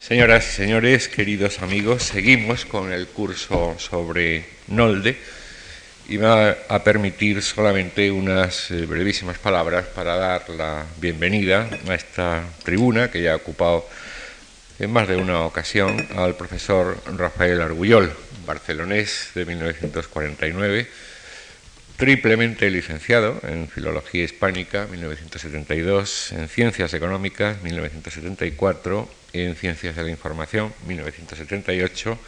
Señoras y señores, queridos amigos, seguimos con el curso sobre Nolde y me va a permitir solamente unas eh, brevísimas palabras para dar la bienvenida a esta tribuna que ya ha ocupado en más de una ocasión al profesor Rafael Argullol, barcelonés de 1949, triplemente licenciado en Filología Hispánica 1972, en Ciencias Económicas 1974 en Ciencias de la Información, 1978.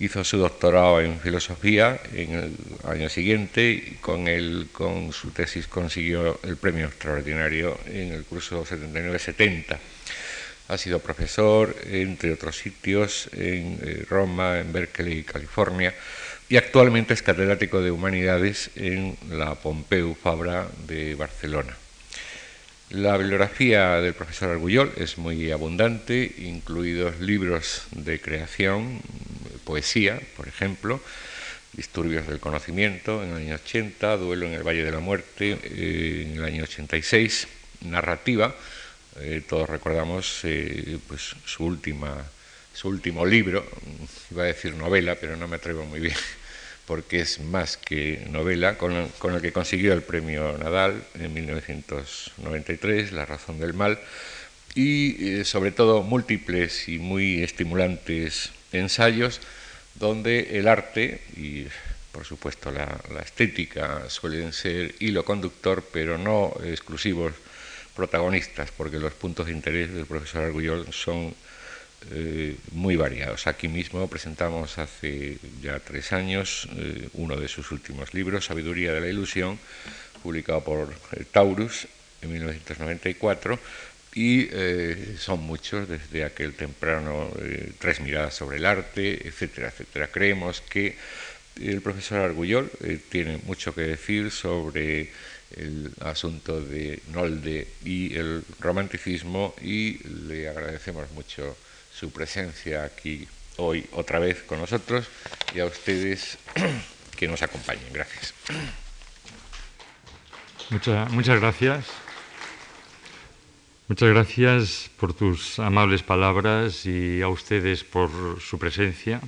Hizo su doctorado en filosofía en el año siguiente y con, él, con su tesis consiguió el premio extraordinario en el curso 79-70. Ha sido profesor, entre otros sitios, en eh, Roma, en Berkeley, California, y actualmente es catedrático de Humanidades en la Pompeu Fabra de Barcelona. La bibliografía del profesor Argullol es muy abundante, incluidos libros de creación, poesía, por ejemplo, Disturbios del Conocimiento en el año 80, Duelo en el Valle de la Muerte eh, en el año 86, Narrativa, eh, todos recordamos eh, pues, su, última, su último libro, iba a decir novela, pero no me atrevo muy bien porque es más que novela, con, el que consiguió el premio Nadal en 1993, La razón del mal, y eh, sobre todo múltiples y muy estimulantes ensayos donde el arte y por supuesto la, estética suelen ser hilo conductor, pero no exclusivos protagonistas, porque los puntos de interés del profesor Argullol son eh, muy variados. Aquí mismo presentamos hace ya tres años eh, uno de sus últimos libros, Sabiduría de la Ilusión, publicado por eh, Taurus en 1994, y son muchos desde aquel temprano Tres miradas sobre el arte, etcétera, etcétera. Creemos que el profesor Argullol tiene mucho que decir sobre el asunto de Nolde y el romanticismo y le agradecemos mucho su presencia aquí hoy otra vez con nosotros y a ustedes que nos acompañen. Gracias. Muchas, muchas gracias. Muchas gracias por tus amables palabras y a ustedes por su presencia.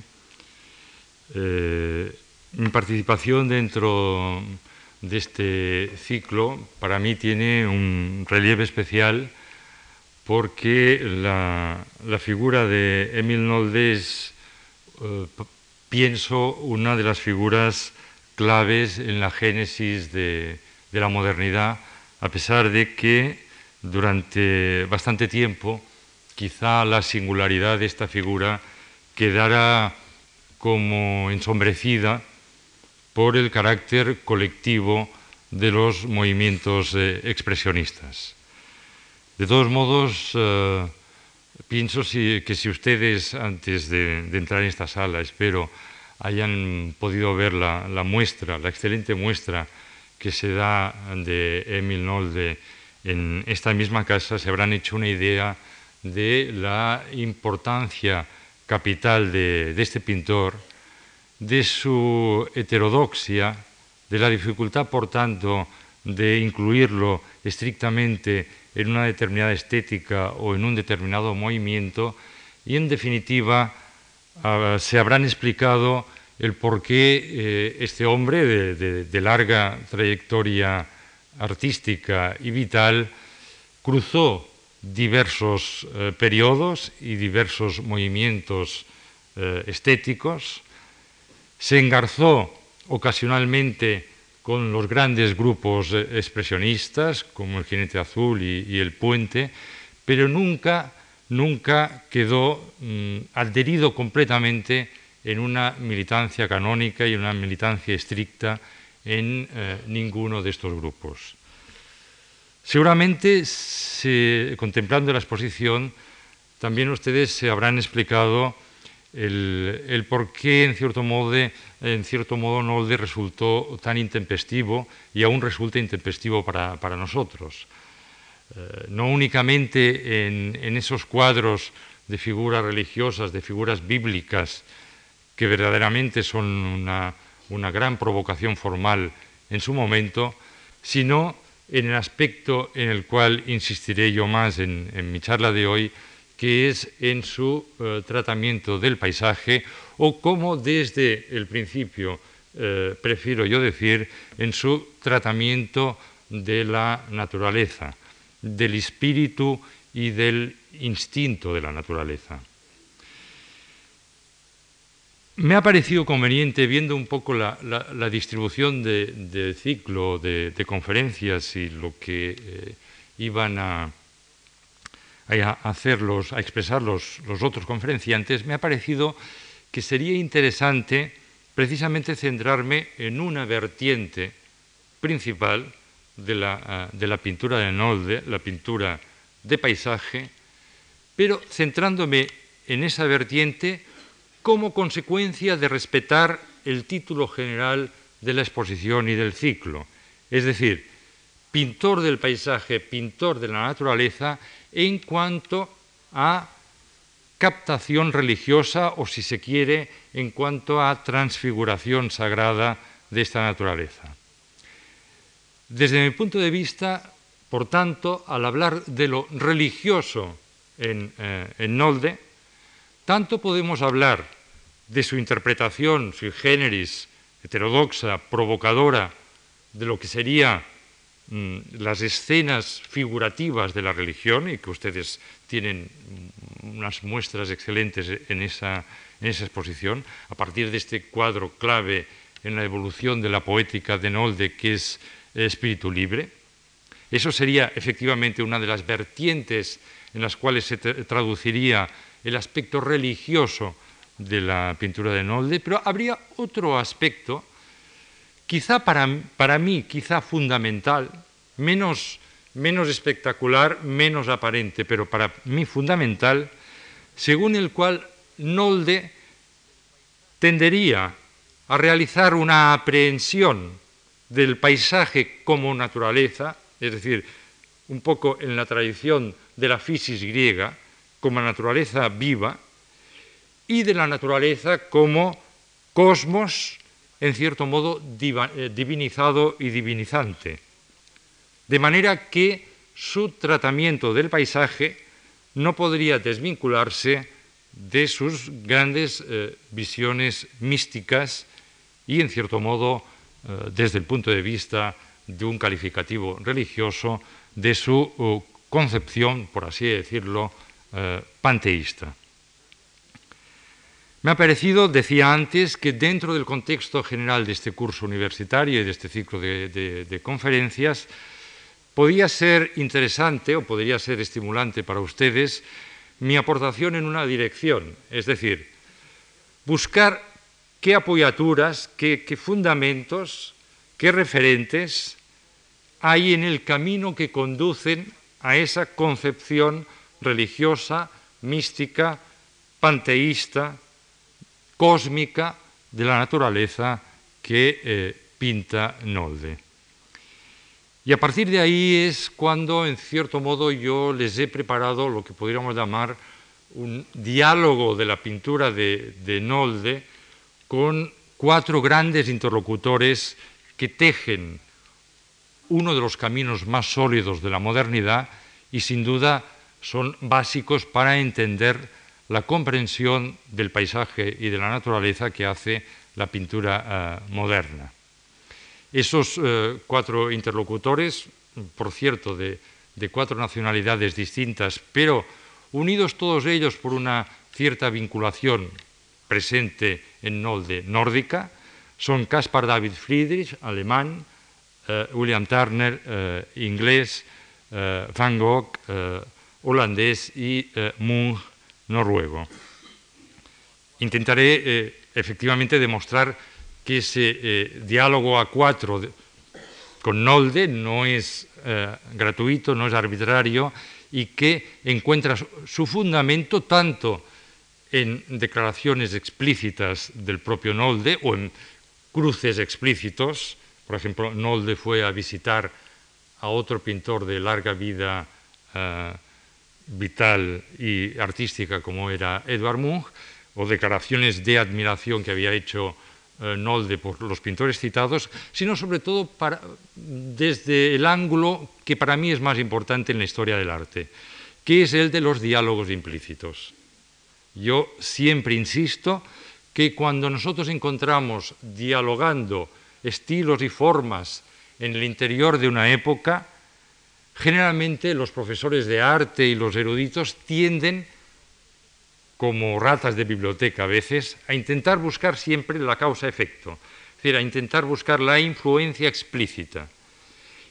Eh, mi participación dentro de este ciclo para mí tiene un relieve especial porque la, figura de Emil Nolde es, eh, pienso, una de las figuras claves en la génesis de, la modernidad, a pesar de que durante bastante tiempo quizá la singularidad de esta figura quedara como ensombrecida por el carácter colectivo de los movimientos eh, expresionistas. De todos modos, eh, pienso que si ustedes, antes de, entrar en esta sala, espero, hayan podido ver la, muestra, la excelente muestra que se da de Emil Nolde en esta misma casa, se habrán hecho una idea de la importancia capital de, de este pintor, de su heterodoxia, de la dificultad, por tanto, de incluirlo estrictamente en una determinada estética o en un determinado movimiento y en definitiva ah, se habrán explicado el por qué eh, este hombre de, larga trayectoria artística y vital cruzó diversos eh, periodos y diversos movimientos eh, estéticos, se engarzó ocasionalmente con los grandes grupos eh, expresionistas como el Jinete Azul y, el Puente, pero nunca, nunca quedó mm, adherido completamente en una militancia canónica y una militancia estricta en eh, ninguno de estos grupos. Seguramente, contemplando la exposición, también ustedes se habrán explicado el, por qué, en cierto modo, en cierto modo Nolde resultó tan intempestivo y aún resulta intempestivo para, nosotros. Eh, no únicamente en, esos cuadros de figuras religiosas, de figuras bíblicas, que verdaderamente son una, gran provocación formal en su momento, sino en el aspecto en el cual insistiré yo más en mi charla de hoy, que es en su eh, tratamiento del paisaje o como desde el principio, eh, prefiero yo decir, en su tratamiento de la naturaleza, del espíritu y del instinto de la naturaleza. Me ha parecido conveniente, viendo un poco la, distribución del ciclo de, conferencias y lo que eh, iban a, a hacerlos, a expresar los, otros conferenciantes, me ha parecido que sería interesante precisamente centrarme en una vertiente principal de la, de la pintura de Nolde, la pintura de paisaje, pero centrándome en esa vertiente como consecuencia de respetar el título general de la exposición y del ciclo, es decir, pintor del paisaje, pintor de la naturaleza, en cuanto a captación religiosa o, si se quiere, en cuanto a transfiguración sagrada de esta naturaleza. Desde mi punto de vista, por tanto, al hablar de lo religioso en, eh, Nolde, tanto podemos hablar de su interpretación sui generis, heterodoxa, provocadora, de lo que sería las escenas figurativas de la religión, y que ustedes tienen unas muestras excelentes en esa, exposición, a partir de este cuadro clave en la evolución de la poética de Nolde, que es espíritu libre. Eso sería efectivamente una de las vertientes en las cuales se traduciría el aspecto religioso de la pintura de Nolde, pero habría otro aspecto quizá para, para mí, quizá fundamental, menos, menos espectacular, menos aparente, pero para mí fundamental, según el cual Nolde tendería a realizar una aprehensión del paisaje como naturaleza, es decir, un poco en la tradición de la fisis griega, como naturaleza viva, y de la naturaleza como cosmos en cierto modo eh, divinizado y divinizante. De manera que su tratamiento del paisaje no podría desvincularse de sus grandes eh, visiones místicas y, en cierto modo, eh, desde el punto de vista de un calificativo religioso, de su concepción, por así decirlo, panteísta. Me ha parecido, decía antes, que dentro del contexto general de este curso universitario y de este ciclo de, conferencias, podía ser interesante o podría ser estimulante para ustedes mi aportación en una dirección, es decir, buscar qué apoyaturas, qué, qué fundamentos, qué referentes hay en el camino que conducen a esa concepción religiosa, mística, panteísta, cósmica de la naturaleza que eh, pinta Nolde. Y a partir de ahí es cuando, en cierto modo, yo les he preparado lo que podríamos llamar un diálogo de la pintura de, de Nolde con cuatro grandes interlocutores que tejen uno de los caminos más sólidos de la modernidad y sin duda son básicos para entender la comprensión del paisaje y de la naturaleza que hace la pintura eh, moderna. Esos eh, cuatro interlocutores, por cierto, de, cuatro nacionalidades distintas, pero unidos todos ellos por una cierta vinculación presente en Nolde nórdica, son Caspar David Friedrich, alemán, eh, William Turner, inglés, Van Gogh, holandés y Munch, noruego. Intentaré eh, efectivamente demostrar que ese eh, diálogo a cuatro con Nolde no es eh, gratuito, no es arbitrario y que encuentra su fundamento tanto en declaraciones explícitas del propio Nolde o en cruces explícitos. Por ejemplo, Nolde fue a visitar a otro pintor de larga vida vital y artística como era Edvard Munch, o declaraciones de admiración que había hecho eh, Nolde por los pintores citados, sino sobre todo desde el ángulo que para mí es más importante en la historia del arte, que es el de los diálogos implícitos. Yo siempre insisto que cuando nosotros encontramos dialogando estilos y formas en el interior de una época, generalmente los profesores de arte y los eruditos tienden, como ratas de biblioteca a veces, a intentar buscar siempre la causa-efecto, es decir, a intentar buscar la influencia explícita.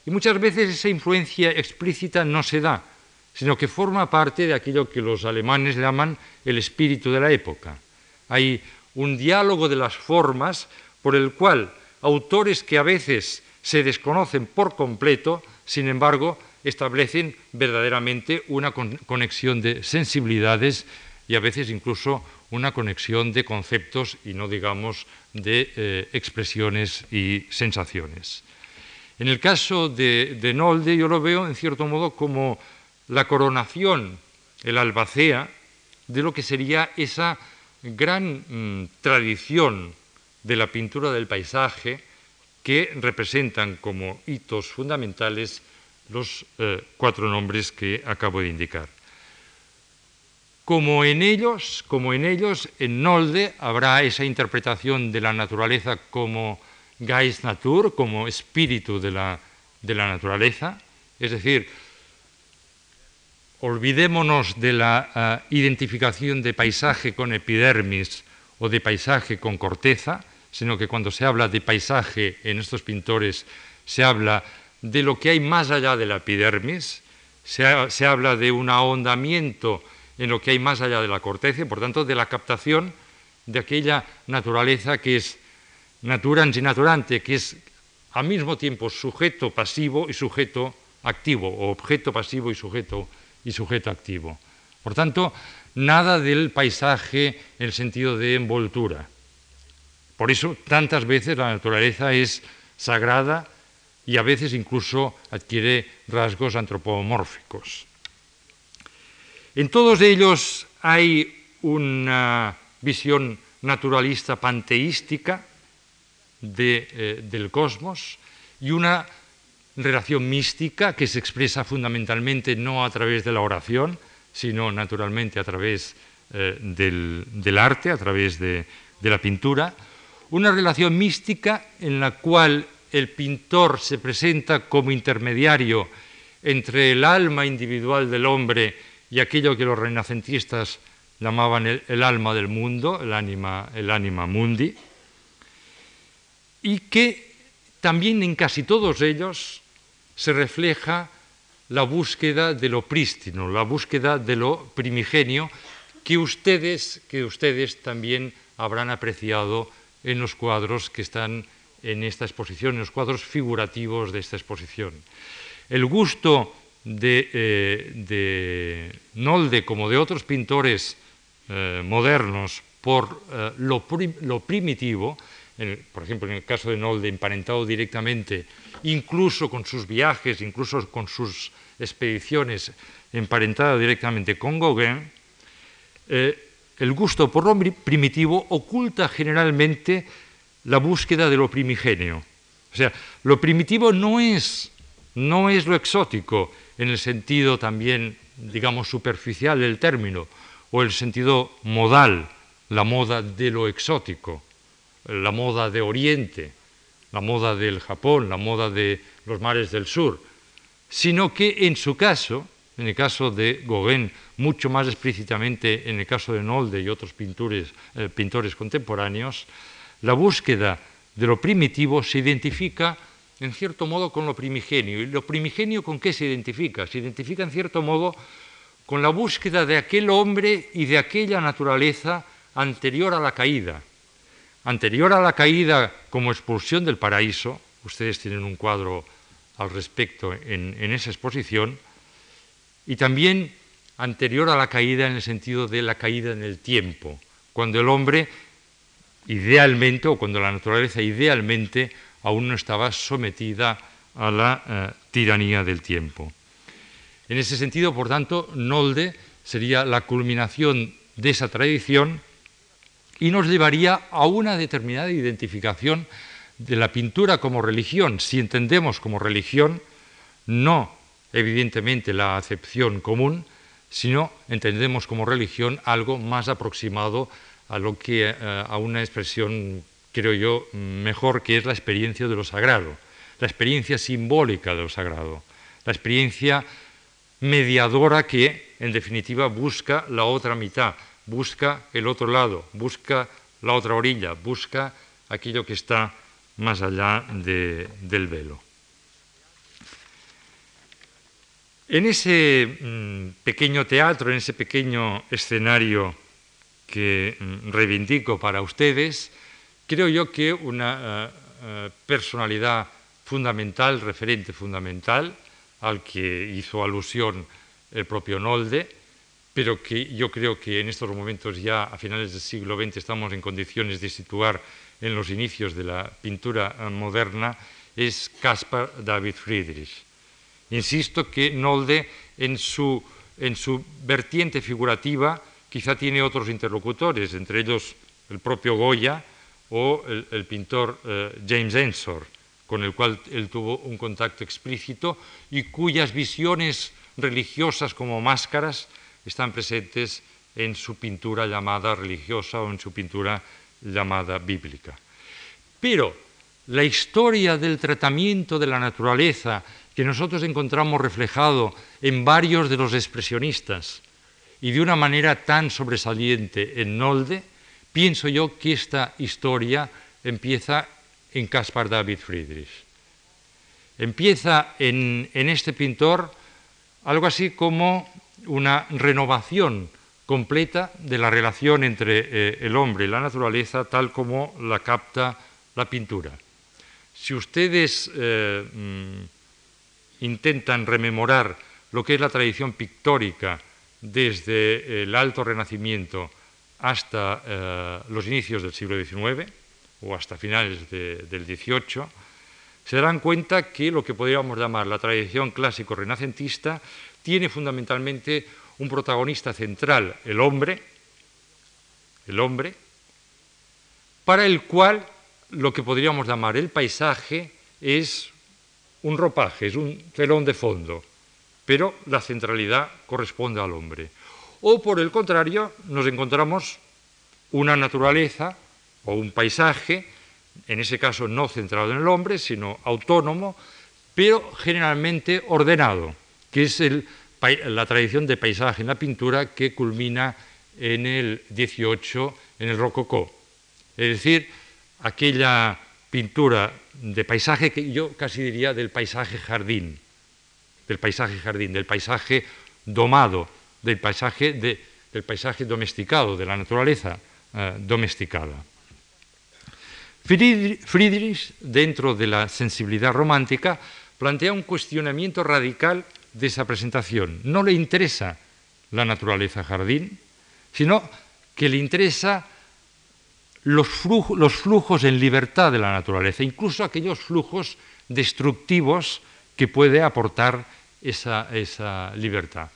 Y muchas veces esa influencia explícita no se da, sino que forma parte de aquello que los alemanes llaman el espíritu de la época. Hay un diálogo de las formas por el cual autores que a veces se desconocen por completo, sin embargo, establecen verdaderamente una conexión de sensibilidades y a veces incluso una conexión de conceptos y no digamos de eh, expresiones y sensaciones. En el caso de, de Nolde yo lo veo en cierto modo como la coronación, el albacea, de lo que sería esa gran mm, tradición de la pintura del paisaje que representan como hitos fundamentales los eh, cuatro nombres que acabo de indicar. Como en ellos, como en ellos, en Nolde habrá esa interpretación de la naturaleza como Geist Natur, como espíritu de la, de la naturaleza, es decir, olvidémonos de la uh, identificación de paisaje con epidermis o de paisaje con corteza, sino que cuando se habla de paisaje en estos pintores se habla de lo que hay más allá de la epidermis, se, se habla de un ahondamiento en lo que hay más allá de la corteza y por tanto de la captación de aquella naturaleza que es naturans y naturante, que es al mismo tiempo sujeto pasivo y sujeto activo, o objeto pasivo y sujeto y sujeto activo. Por tanto, nada del paisaje en el sentido de envoltura. Por eso tantas veces la naturaleza es sagrada y a veces incluso adquiere rasgos antropomórficos. En todos ellos hay una visión naturalista panteística de, eh, del cosmos y una relación mística que se expresa fundamentalmente no a través de la oración, sino naturalmente a través eh, del, arte, a través de la pintura, una relación mística en la cual el pintor se presenta como intermediario entre el alma individual del hombre y aquello que los renacentistas llamaban el, alma del mundo, el anima, el anima mundi, y que también en casi todos ellos se refleja la búsqueda de lo prístino, la búsqueda de lo primigenio que ustedes, que ustedes también habrán apreciado en los cuadros que están en esta exposición, en los cuadros figurativos de esta exposición. El gusto de, eh, de Nolde, como de otros pintores eh, modernos, por eh, lo, lo, primitivo, por ejemplo, en el caso de Nolde, emparentado directamente incluso con sus viajes, incluso con sus expediciones emparentadas directamente con Gauguin, el gusto por lo primitivo oculta generalmente la búsqueda de lo primigenio. O sea, lo primitivo no es, no es lo exótico en el sentido también, digamos, superficial del término, o el sentido modal, la moda de lo exótico, la moda de Oriente, la moda del Japón, la moda de los mares del sur, sino que en su caso, en el caso de Gauguin, mucho más explícitamente en el caso de Nolde y otros pintores, eh, pintores contemporáneos, la búsqueda de lo primitivo se identifica en cierto modo con lo primigenio. ¿Y lo primigenio con qué se identifica? Se identifica en cierto modo con la búsqueda de aquel hombre y de aquella naturaleza anterior a la caída, anterior a la caída como expulsión del paraíso, ustedes tienen un cuadro al respecto en, en, esa exposición, y también anterior a la caída en el sentido de la caída en el tiempo, cuando el hombre idealmente, o cuando la naturaleza idealmente aún no estaba sometida a la eh, tiranía del tiempo. En ese sentido, por tanto, Nolde sería la culminación de esa tradición y nos llevaría a una determinada identificación de la pintura como religión, si entendemos como religión no evidentemente la acepción común, sino entendemos como religión algo más aproximado a lo que eh, a una expresión creo yo mejor que es la experiencia de lo sagrado, la experiencia simbólica de lo sagrado, la experiencia mediadora que en definitiva busca la otra mitad, busca el otro lado, busca la otra orilla, busca aquello que está más allá del velo. En ese mm, pequeño teatro, en ese pequeño escenario que mm, reivindico para ustedes, creo yo que una eh, eh, personalidad fundamental, referente fundamental, al que hizo alusión el propio Nolde, pero que yo creo que en estos momentos ya a finales del siglo XX estamos en condiciones de situar en los inicios de la pintura eh, moderna, es Caspar David Friedrich. Insisto que Nolde en su, en su vertiente figurativa quizá tiene otros interlocutores, entre ellos el propio Goya o el, pintor eh, James Ensor, con el cual él tuvo un contacto explícito y cuyas visiones religiosas como máscaras están presentes en su pintura llamada religiosa o en su pintura llamada bíblica. Pero la historia del tratamiento de la naturaleza que nosotros encontramos reflejado en varios de los expresionistas y de una manera tan sobresaliente en Nolde, pienso yo que esta historia empieza en Caspar David Friedrich. Empieza en, este pintor algo así como una renovación completa de la relación entre eh, el hombre y la naturaleza tal como la capta la pintura. Si ustedes eh, mm, intentan rememorar lo que es la tradición pictórica desde el Alto Renacimiento hasta eh, los inicios del siglo XIX o hasta finales del XVIII, se darán cuenta que lo que podríamos llamar la tradición clásico-renacentista tiene fundamentalmente un protagonista central, el hombre, el hombre, para el cual lo que podríamos llamar el paisaje es un ropaje, es un telón de fondo, pero la centralidad corresponde al hombre. O por el contrario, nos encontramos una naturaleza o un paisaje, en ese caso no centrado en el hombre, sino autónomo, pero generalmente ordenado, que es la tradición de paisaje en la pintura que culmina en el 18 en el rococó. Es decir, aquella pintura de paisaje que yo casi diría del paisaje jardín, del paisaje jardín, del paisaje domado, del paisaje, del paisaje domesticado, de la naturaleza eh, domesticada. Friedrich, dentro de la sensibilidad romántica, plantea un cuestionamiento radical de esa presentación. No le interesa la naturaleza jardín, sino que le interesa los, flujos, en libertad de la naturaleza, incluso aquellos flujos destructivos que puede aportar esa, libertad.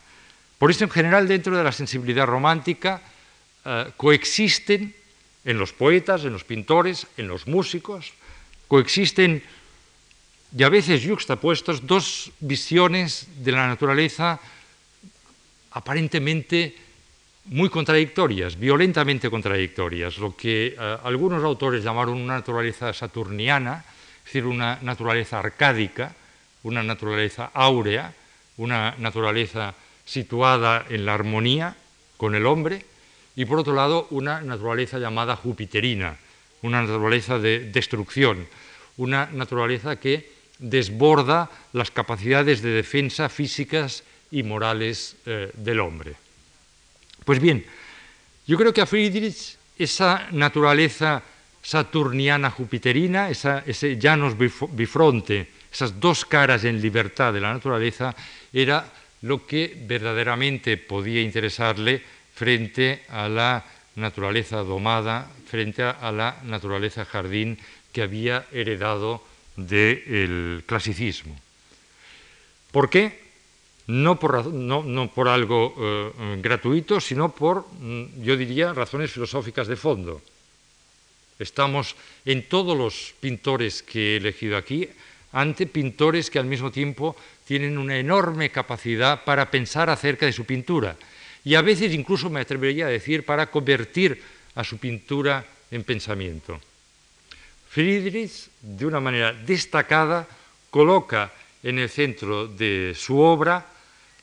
Por eso, en general, dentro de la sensibilidad romántica, eh, coexisten en los poetas, en los pintores, en los músicos, coexisten y a veces yuxtapuestos dos visiones de la naturaleza aparentemente muy contradictorias, violentamente contradictorias, lo que eh, algunos autores llamaron una naturaleza saturniana, es decir, una naturaleza arcádica, una naturaleza áurea, una naturaleza situada en la armonía con el hombre, y por otro lado una naturaleza llamada jupiterina, una naturaleza de destrucción, una naturaleza que desborda las capacidades de defensa físicas y morales eh, del hombre. Pues bien, yo creo que a Friedrich esa naturaleza saturniana jupiterina, ese llanos bifronte, esas dos caras en libertad de la naturaleza, era lo que verdaderamente podía interesarle frente a la naturaleza domada, frente a la naturaleza jardín que había heredado del clasicismo. ¿Por qué? no por, algo eh, gratuito, sino por, mm, yo diría, razones filosóficas de fondo. Estamos en todos los pintores que he elegido aquí, ante pintores que al mismo tiempo tienen una enorme capacidad para pensar acerca de su pintura y a veces incluso me atrevería a decir para convertir a su pintura en pensamiento. Friedrich, de una manera destacada, coloca en el centro de su obra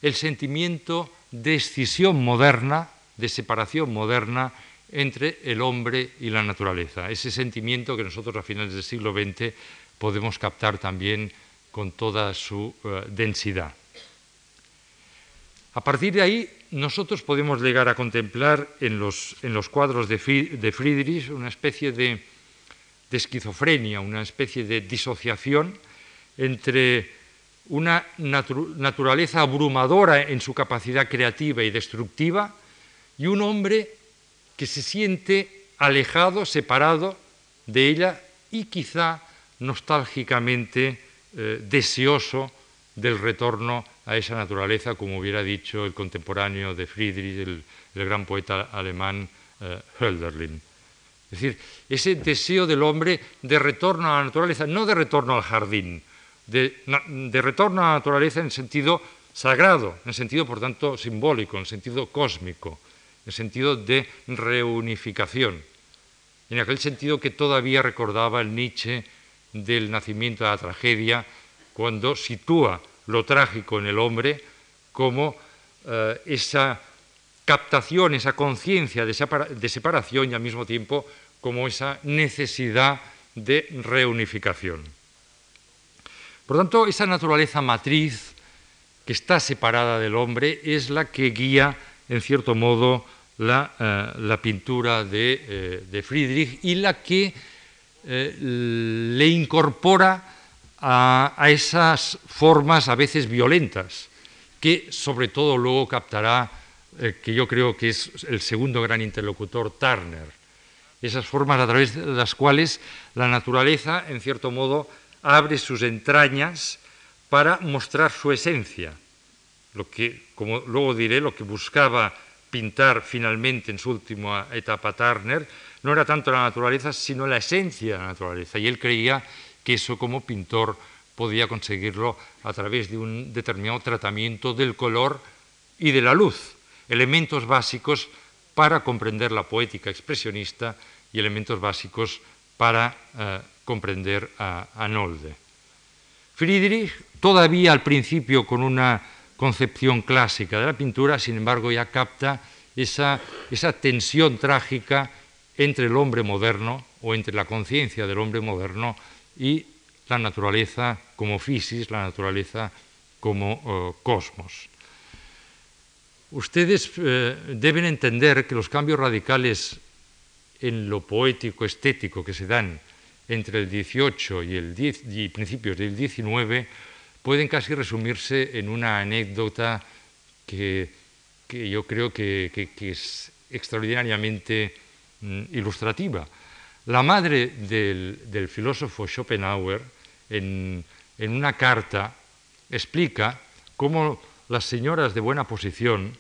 el sentimiento de escisión moderna, de separación moderna entre el hombre y la naturaleza. Ese sentimiento que nosotros a finales del siglo XX podemos captar también con toda su uh, densidad. A partir de ahí, nosotros podemos llegar a contemplar en los, en los cuadros de, de, Friedrich una especie de, esquizofrenia, una especie de disociación entre una natu naturaleza abrumadora en su capacidad creativa y destructiva y un hombre que se siente alejado, separado de ella y quizá nostálgicamente eh, deseoso del retorno a esa naturaleza, como hubiera dicho el contemporáneo de Friedrich, el, gran poeta alemán eh, Hölderlin. Es decir, ese deseo del hombre de retorno a la naturaleza, no de retorno al jardín, de, de retorno a la naturaleza en sentido sagrado, en sentido, por tanto, simbólico, en sentido cósmico, en sentido de reunificación, en aquel sentido que todavía recordaba el Nietzsche del nacimiento de la tragedia, cuando sitúa lo trágico en el hombre como eh, esa captación, esa conciencia de, separación y al mismo tiempo como esa necesidad de reunificación. Por tanto, esa naturaleza matriz que está separada del hombre es la que guía, en cierto modo, la, eh, la pintura de, eh, de, Friedrich y la que eh, le incorpora a, esas formas a veces violentas, que sobre todo luego captará, eh, que yo creo que es el segundo gran interlocutor, Turner. Esas formas a través de las cuales la naturaleza, en cierto modo, abre sus entrañas para mostrar su esencia. Lo que, como luego diré, lo que buscaba pintar finalmente en su última etapa Turner no era tanto la naturaleza, sino la esencia de la naturaleza. Y él creía que eso como pintor podía conseguirlo a través de un determinado tratamiento del color y de la luz, elementos básicos para comprender la poética expresionista y elementos básicos para eh, comprender a, Nolde. Friedrich, todavía al principio con una concepción clásica de la pintura, sin embargo ya capta esa tensión trágica entre el hombre moderno o entre la conciencia del hombre moderno y la naturaleza como fisis, la naturaleza como uh, cosmos. Ustedes eh, deben entender que los cambios radicales en lo poético, estético que se dan entre el 18 y, el 10, y principios del 19 pueden casi resumirse en una anécdota que, yo creo que, que, es extraordinariamente ilustrativa. La madre del, filósofo Schopenhauer, en, una carta, explica cómo las señoras de buena posición,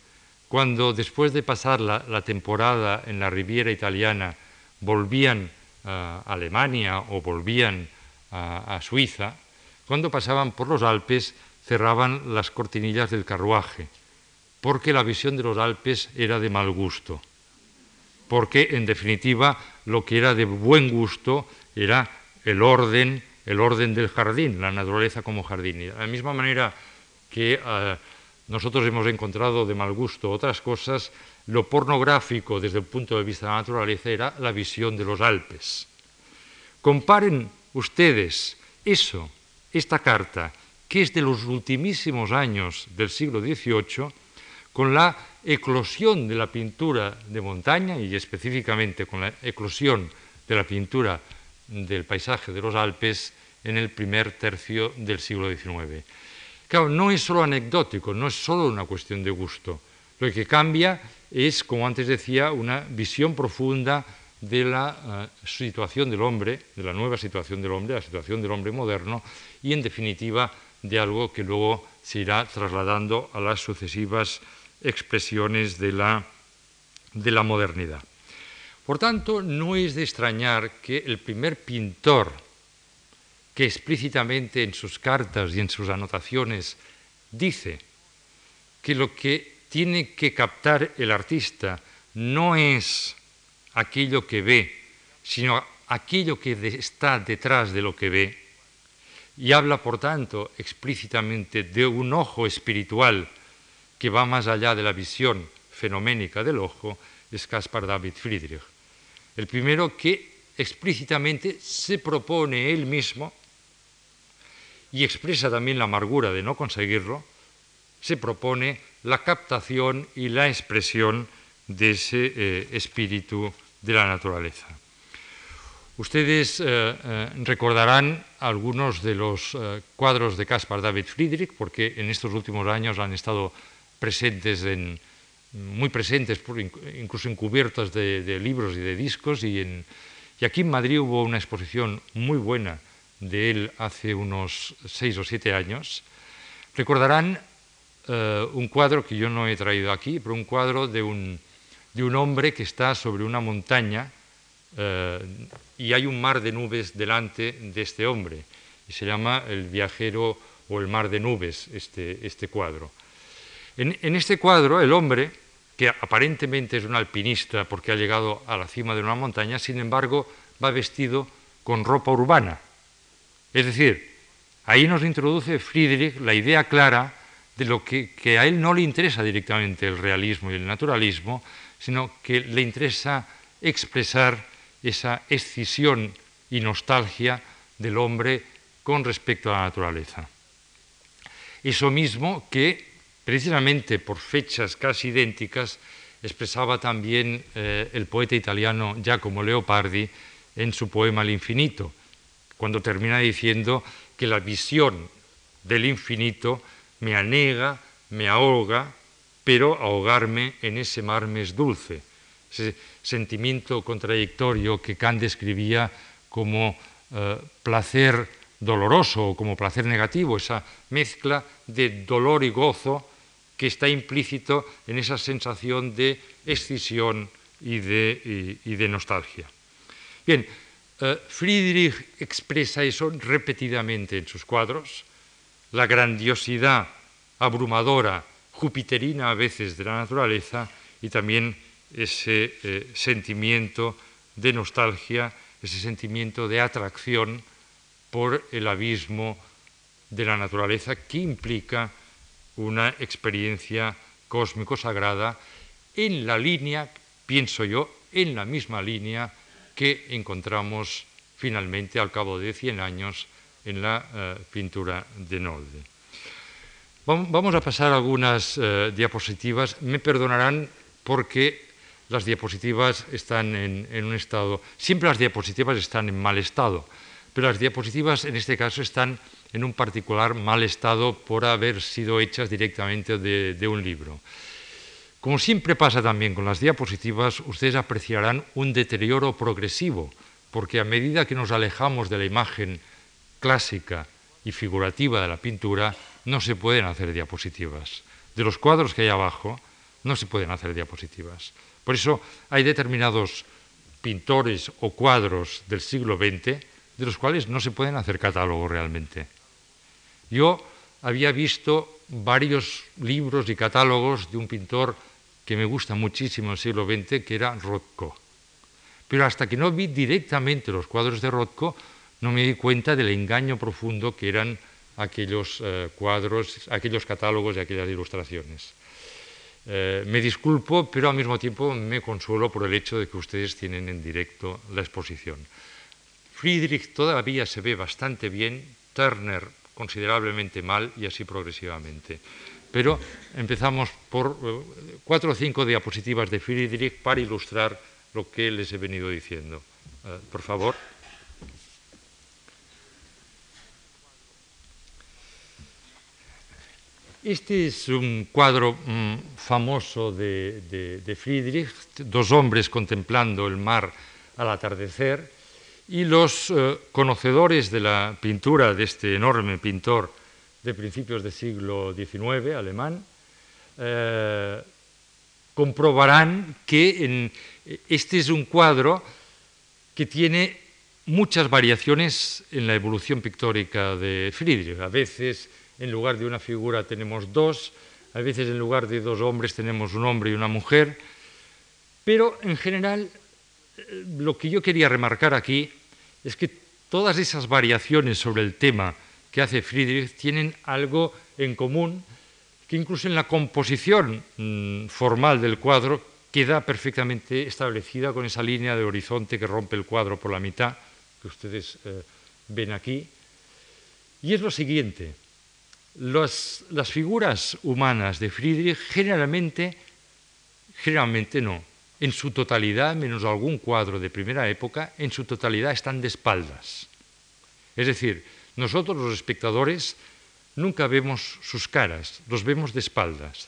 cuando después de pasar la, temporada en la Riviera italiana volvían a Alemania o volvían a Suiza, cuando pasaban por los Alpes cerraban las cortinillas del carruaje, porque la visión de los Alpes era de mal gusto, porque en definitiva lo que era de buen gusto era el orden, el orden del jardín, la naturaleza como jardín. Y de la misma manera que uh, nosotros hemos encontrado de mal gusto otras cosas, lo pornográfico desde el punto de vista de la naturaleza era la visión de los Alpes. Comparen ustedes eso esta carta, que es de los ultimísimos años del siglo XVIII, con la eclosión de la pintura de montaña y específicamente con la eclosión de la pintura del paisaje de los Alpes en el primer tercio del siglo XIX. Claro, no es solo anecdótico, no es solo una cuestión de gusto. Lo que cambia es, como antes decía, una visión profunda de la uh, situación del hombre, de la nueva situación del hombre, la situación del hombre moderno, y en definitiva de algo que luego se irá trasladando a las sucesivas expresiones de la, de la modernidad. Por tanto, no es de extrañar que el primer pintor que explícitamente en sus cartas y en sus anotaciones dice que lo que tiene que captar el artista no es aquello que ve, sino aquello que está detrás de lo que ve, y habla, por tanto, explícitamente de un ojo espiritual que va más allá de la visión fenoménica del ojo, es Caspar David Friedrich. El primero que explícitamente se propone él mismo y expresa también la amargura de no conseguirlo, se propone la captación y la expresión de ese eh, espíritu de la naturaleza. Ustedes eh, eh, recordarán algunos de los cuadros de Caspar David Friedrich, porque en estos últimos años han estado presentes en, muy presentes, incluso encubiertos de, de libros y de discos, y, en, y aquí en Madrid hubo una exposición muy buena de él hace unos seis o siete años. Recordarán eh, un cuadro que yo no he traído aquí, pero un cuadro de un, de un hombre que está sobre una montaña eh, y hay un mar de nubes delante de este hombre. Y se llama El viajero o el mar de nubes, este, este cuadro. En, este cuadro, el hombre, que aparentemente es un alpinista porque ha llegado a la cima de una montaña, sin embargo, va vestido con ropa urbana. Es decir, ahí nos introduce Friedrich la idea clara de lo que, a él no le interesa directamente el realismo y el naturalismo, sino que le interesa expresar esa escisión y nostalgia del hombre con respecto a la naturaleza. Eso mismo que, precisamente por fechas casi idénticas, expresaba también eh, el poeta italiano Giacomo Leopardi en su poema El infinito, cuando termina diciendo que la visión del infinito me anega, me ahoga, pero ahogarme en ese mar me es dulce. Ese sentimiento contradictorio que Kant describía como eh, placer doloroso o como placer negativo, esa mezcla de dolor y gozo que está implícito en esa sensación de excisión y de, nostalgia. Bien, eh, Friedrich expresa eso repetidamente en sus cuadros, la grandiosidad abrumadora, jupiterina a veces de la naturaleza y también ese eh, sentimiento de nostalgia, ese sentimiento de atracción por el abismo de la naturaleza que implica una experiencia cósmico-sagrada en la línea, pienso yo, en la misma línea que encontramos finalmente al cabo de 100 años en la eh, pintura de Nolde. Vamos a pasar algunas eh, diapositivas. Me perdonarán porque las diapositivas están en, un estado... Siempre las diapositivas están en mal estado, pero las diapositivas en este caso están en un particular mal estado por haber sido hechas directamente de un libro. Como siempre pasa también con las diapositivas, ustedes apreciarán un deterioro progresivo, porque a medida que nos alejamos de la imagen clásica y figurativa de la pintura, no se pueden hacer diapositivas. De los cuadros que hay abajo, no se pueden hacer diapositivas. Por eso hay determinados pintores o cuadros del siglo XX de los cuales no se pueden hacer catálogos realmente. Yo había visto varios libros y catálogos de un pintor que me gusta muchísimo en el siglo XX, que era Rothko. Pero hasta que no vi directamente los cuadros de Rothko, no me di cuenta del engaño profundo que eran aquellos eh, cuadros, aquellos catálogos y aquellas ilustraciones. Eh, me disculpo, pero al mismo tiempo me consuelo por el hecho de que ustedes tienen en directo la exposición. Friedrich todavía se ve bastante bien, Turner considerablemente mal y así progresivamente pero empezamos por eh, cuatro o cinco diapositivas de Friedrich para ilustrar lo que les he venido diciendo. Eh, por favor. Este es un cuadro mm, famoso de, Friedrich, dos hombres contemplando el mar al atardecer, y los eh, conocedores de la pintura de este enorme pintor de principios del siglo XIX, alemán, eh, comprobarán que este es un cuadro que tiene muchas variaciones en la evolución pictórica de Friedrich. A veces en lugar de una figura tenemos dos, a veces en lugar de dos hombres tenemos un hombre y una mujer, pero en general eh, lo que yo quería remarcar aquí es que todas esas variaciones sobre el tema que hace Friedrich tienen algo en común que incluso en la composición mm, formal del cuadro queda perfectamente establecida con esa línea de horizonte que rompe el cuadro por la mitad, que ustedes eh, ven aquí. Y es lo siguiente, las figuras humanas de Friedrich generalmente, generalmente no, en su totalidad, menos algún cuadro de primera época, en su totalidad están de espaldas. Es decir, nosotros los espectadores nunca vemos sus caras, los vemos de espaldas.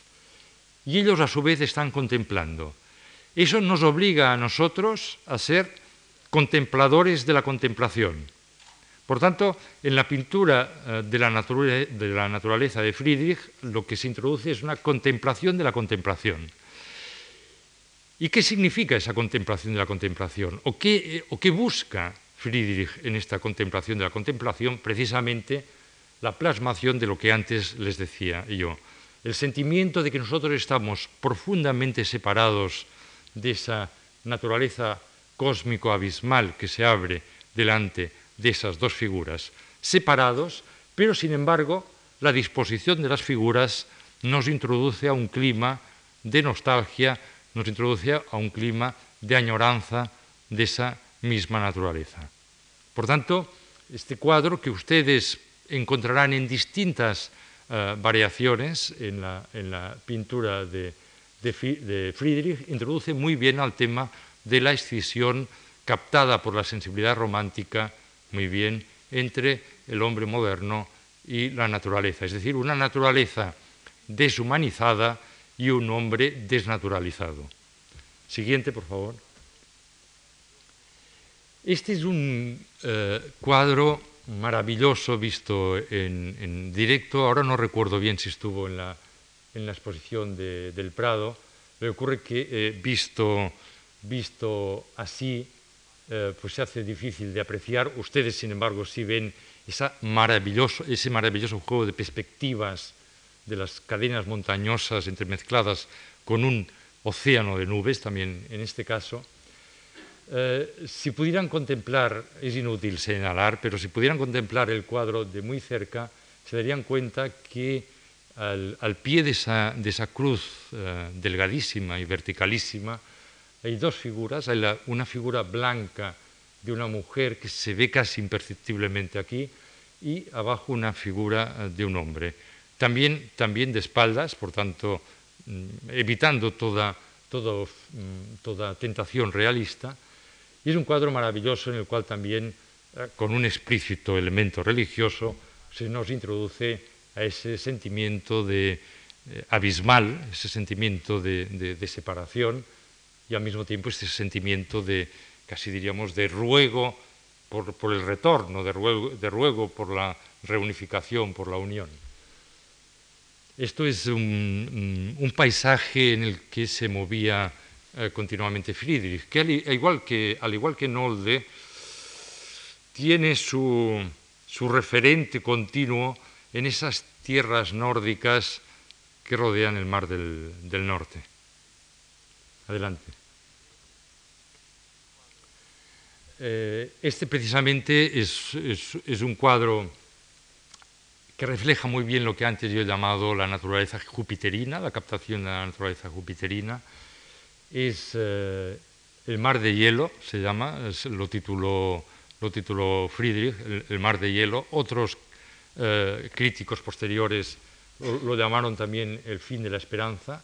Y ellos a su vez están contemplando. Eso nos obliga a nosotros a ser contempladores de la contemplación. Por tanto, en la pintura eh, de la, naturaleza de Friedrich lo que se introduce es una contemplación de la contemplación. ¿Y qué significa esa contemplación de la contemplación? ¿O qué, eh, o qué busca Friedrich en esta contemplación de la contemplación? Precisamente la plasmación de lo que antes les decía yo. El sentimiento de que nosotros estamos profundamente separados de esa naturaleza cósmico abismal que se abre delante de esas dos figuras, separados, pero sin embargo la disposición de las figuras nos introduce a un clima de nostalgia, nos introduce a un clima de añoranza de esa misma naturaleza. Por tanto, este cuadro que ustedes encontrarán en distintas uh, variaciones en la, pintura de, de, de, Friedrich, introduce muy bien al tema de la escisión captada por la sensibilidad romántica muy bien entre el hombre moderno y la naturaleza, es decir, una naturaleza deshumanizada y un hombre desnaturalizado. Siguiente, por favor. Este es un eh, cuadro maravilloso visto en, directo. Ahora no recuerdo bien si estuvo en la, en la exposición del Prado. Me ocurre que eh, visto, visto así eh, pues se hace difícil de apreciar. Ustedes, sin embargo, sí ven ese maravilloso juego de perspectivas de las cadenas montañosas entremezcladas con un océano de nubes, también en este caso. Eh, si pudieran contemplar, es inútil señalar, pero si pudieran contemplar el cuadro de muy cerca, se darían cuenta que al, pie de esa, cruz eh, delgadísima y verticalísima, hay dos figuras, hay una figura blanca de una mujer que se ve casi imperceptiblemente aquí y abajo una figura eh, de un hombre. También, de espaldas, por tanto, mm, evitando toda, mm, toda tentación realista. Y es un cuadro maravilloso en el cual también, eh, con un explícito elemento religioso, se nos introduce a ese sentimiento de, eh, abismal, ese sentimiento de separación, y al mismo tiempo este sentimiento de, casi diríamos, de ruego por, el retorno, de ruego, por la reunificación, por la unión. Esto es un, paisaje en el que se movía eh, continuamente Friedrich, que al, igual que Nolde, tiene su, referente continuo en esas tierras nórdicas que rodean el mar del norte. Adelante. Eh, este precisamente es, un cuadro que refleja muy bien lo que antes yo he llamado la naturaleza jupiterina, la captación de la naturaleza jupiterina. Es eh, el mar de hielo, se llama, lo, tituló, lo tituló Friedrich, el, mar de hielo. Otros eh, críticos posteriores lo llamaron también el fin de la esperanza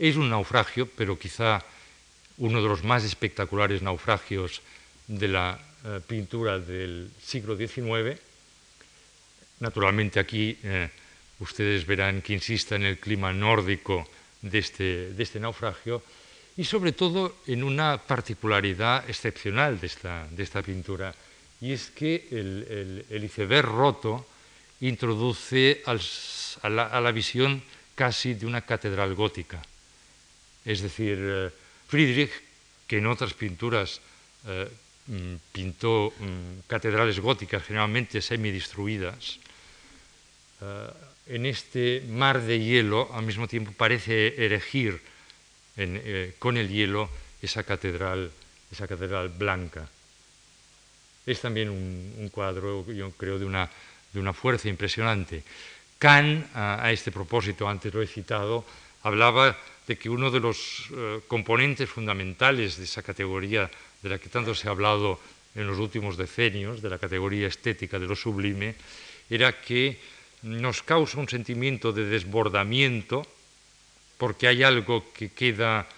es un naufragio, pero quizá uno de los más espectaculares naufragios de la eh, pintura del siglo XIX. Naturalmente aquí eh, ustedes verán que insista en el clima nórdico de este, de este, naufragio y sobre todo en una particularidad excepcional de esta, pintura, y es que el, iceberg roto introduce a, la, visión casi de una catedral gótica. Es decir, eh, Friedrich, que en otras pinturas eh, mm, pintó mm, catedrales góticas generalmente semidistruidas, eh, en este mar de hielo al mismo tiempo parece erigir eh, con el hielo esa catedral, esa catedral blanca. Es también un, cuadro, yo creo, de una, de una fuerza impresionante. Kant, a, este propósito, antes lo he citado, hablaba de que uno de los eh, componentes fundamentales de esa categoría de la que tanto se ha hablado en los últimos decenios, de la categoría estética de lo sublime, era que nos causa un sentimiento de desbordamiento porque hay algo que queda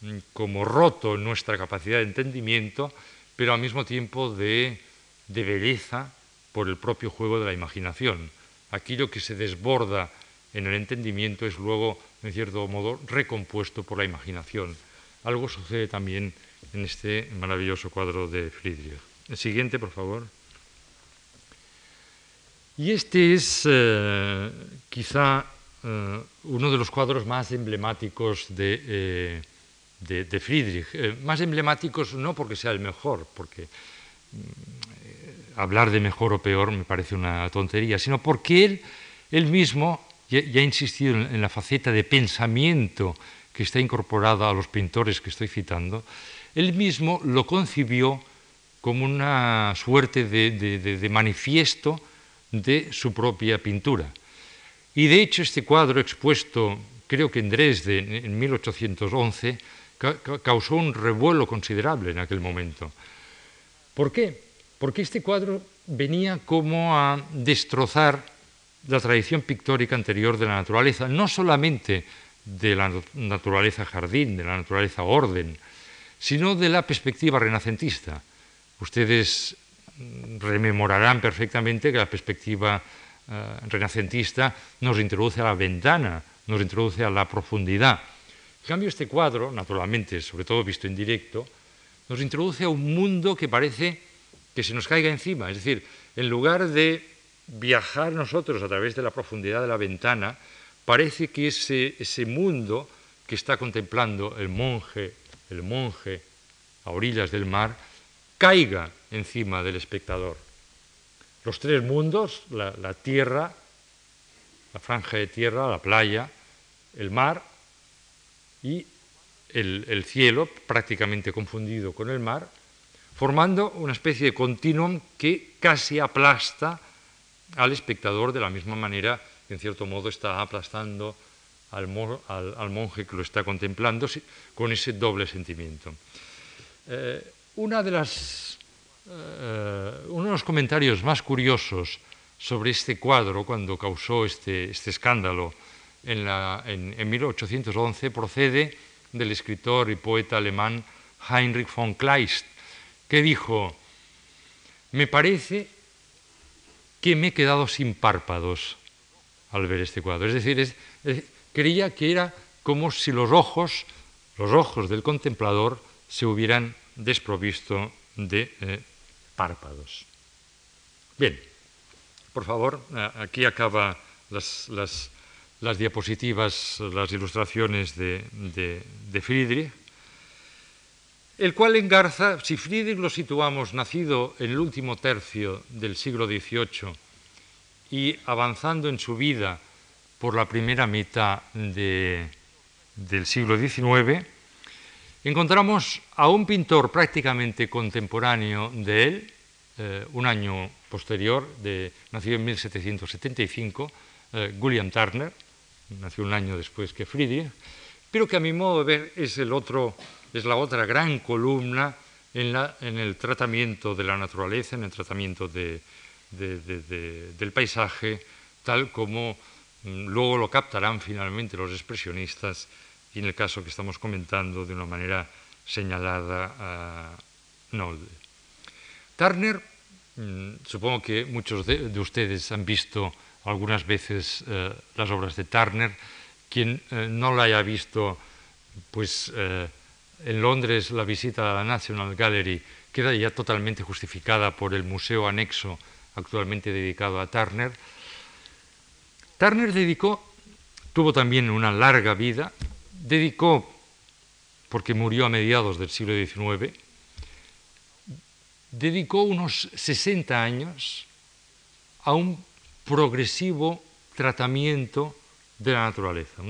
mm, como roto en nuestra capacidad de entendimiento, pero al mismo tiempo de, de belleza por el propio juego de la imaginación. Aquello que se desborda en el entendimiento es luego, en cierto modo, recompuesto por la imaginación. Algo sucede también en este maravilloso cuadro de Friedrich. El siguiente, por favor. Y este es eh, quizá eh, uno de los cuadros más emblemáticos de, eh, Friedrich. más emblemáticos no porque sea el mejor, porque mm, hablar de mejor o peor me parece una tontería, sino porque él, él mismo ya, ha insistido en, la faceta de pensamiento que está incorporada a los pintores que estoy citando, él mismo lo concibió como una suerte de manifiesto de su propia pintura. Y de hecho este cuadro expuesto, creo que en Dresde, en 1811, causó un revuelo considerable en aquel momento. ¿Por qué? Porque este cuadro venía como a destrozar la tradición pictórica anterior de la naturaleza, no solamente de la naturaleza jardín, de la naturaleza orden, sino de la perspectiva renacentista. Ustedes rememorarán perfectamente que la perspectiva eh, renacentista nos introduce a la ventana, nos introduce a la profundidad. En cambio, este cuadro, naturalmente, sobre todo visto en directo, nos introduce a un mundo que parece que se nos caiga encima. Es decir, en lugar de viajar nosotros a través de la profundidad de la ventana, parece que ese, ese mundo que está contemplando el monje, el monje a orillas del mar, caiga encima del espectador. Los tres mundos, la, tierra, la franja de tierra, la playa, el mar y el, cielo, prácticamente confundido con el mar, formando una especie de continuum que casi aplasta al espectador de la misma manera que en cierto modo está aplastando al, monje que lo está contemplando con ese doble sentimiento. Eh, una de las uno de los comentarios más curiosos sobre este cuadro, cuando causó este, este escándalo en, en, 1811, procede del escritor y poeta alemán Heinrich von Kleist, que dijo, me parece que me he quedado sin párpados al ver este cuadro. Es decir, creía que era como si los ojos, los ojos del contemplador se hubieran desprovisto de eh, párpados. Bien, por favor, aquí acaban las, diapositivas, las ilustraciones de, Friedrich, el cual engarza, si Friedrich lo situamos nacido en el último tercio del siglo XVIII y avanzando en su vida por la primera mitad del siglo XIX, encontramos a un pintor prácticamente contemporáneo de él, eh, un año posterior, de, nacido en 1775, eh, William Turner, nació un año después que Friedrich, pero que a mi modo de ver es, el otro, es la otra gran columna en, el tratamiento de la naturaleza, en el tratamiento de, del paisaje, tal como mm, luego lo captarán finalmente los expresionistas y en el caso que estamos comentando de una manera señalada a Nolde. Turner, mm, supongo que muchos de, ustedes han visto algunas veces eh, las obras de Turner. Quien eh, no la haya visto, pues eh, en Londres la visita a la National Gallery queda ya totalmente justificada por el museo anexo actualmente dedicado a Turner. Turner dedicó, tuvo también una larga vida, dedicó, porque murió a mediados del siglo XIX, dedicó unos 60 años a un progresivo tratamiento de la naturaleza,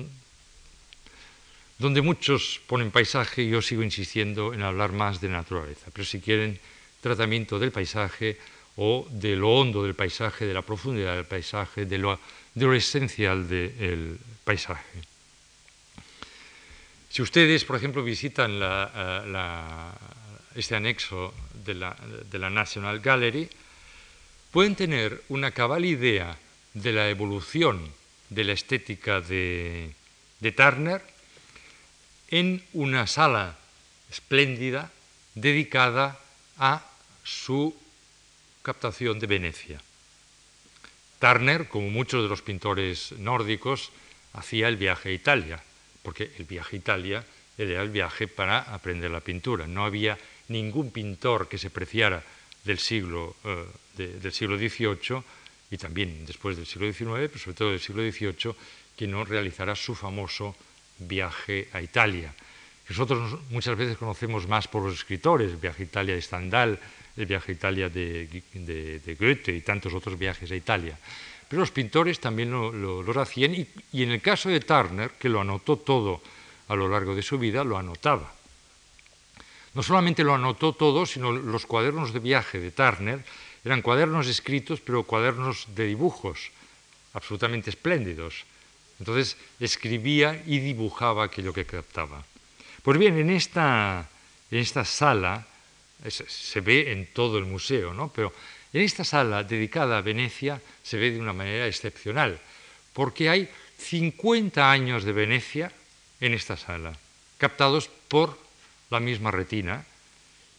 donde muchos ponen paisaje, yo sigo insistiendo en hablar más de naturaleza, pero si quieren tratamiento del paisaje o de lo hondo del paisaje, de la profundidad del paisaje, de lo, esencial del paisaje. Si ustedes, por ejemplo, visitan este anexo de la, National Gallery, pueden tener una cabal idea de la evolución de la estética de Turner en una sala espléndida dedicada a su captación de Venecia. Turner, como muchos de los pintores nórdicos, hacía el viaje a Italia, porque el viaje a Italia era el viaje para aprender la pintura. No había ningún pintor que se preciara del siglo, eh, del siglo XVIII y también después del siglo XIX, pero sobre todo del siglo XVIII, que no realizara su famoso viaje a Italia. Nosotros muchas veces conocemos más por los escritores, el viaje a Italia de Stendhal, el viaje a Italia de, Goethe y tantos otros viajes a Italia. Pero los pintores también lo, hacían y, y, en el caso de Turner, que lo anotó todo a lo largo de su vida, lo anotaba. No solamente lo anotó todo, sino los cuadernos de viaje de Turner eran cuadernos escritos, pero cuadernos de dibujos, absolutamente espléndidos. Entonces escribía y dibujaba aquello que captaba. Pues bien, en esta, en esta sala, se ve en todo el museo, ¿no? pero en esta sala dedicada a Venecia se ve de una manera excepcional, porque hay 50 años de Venecia en esta sala, captados por la misma retina,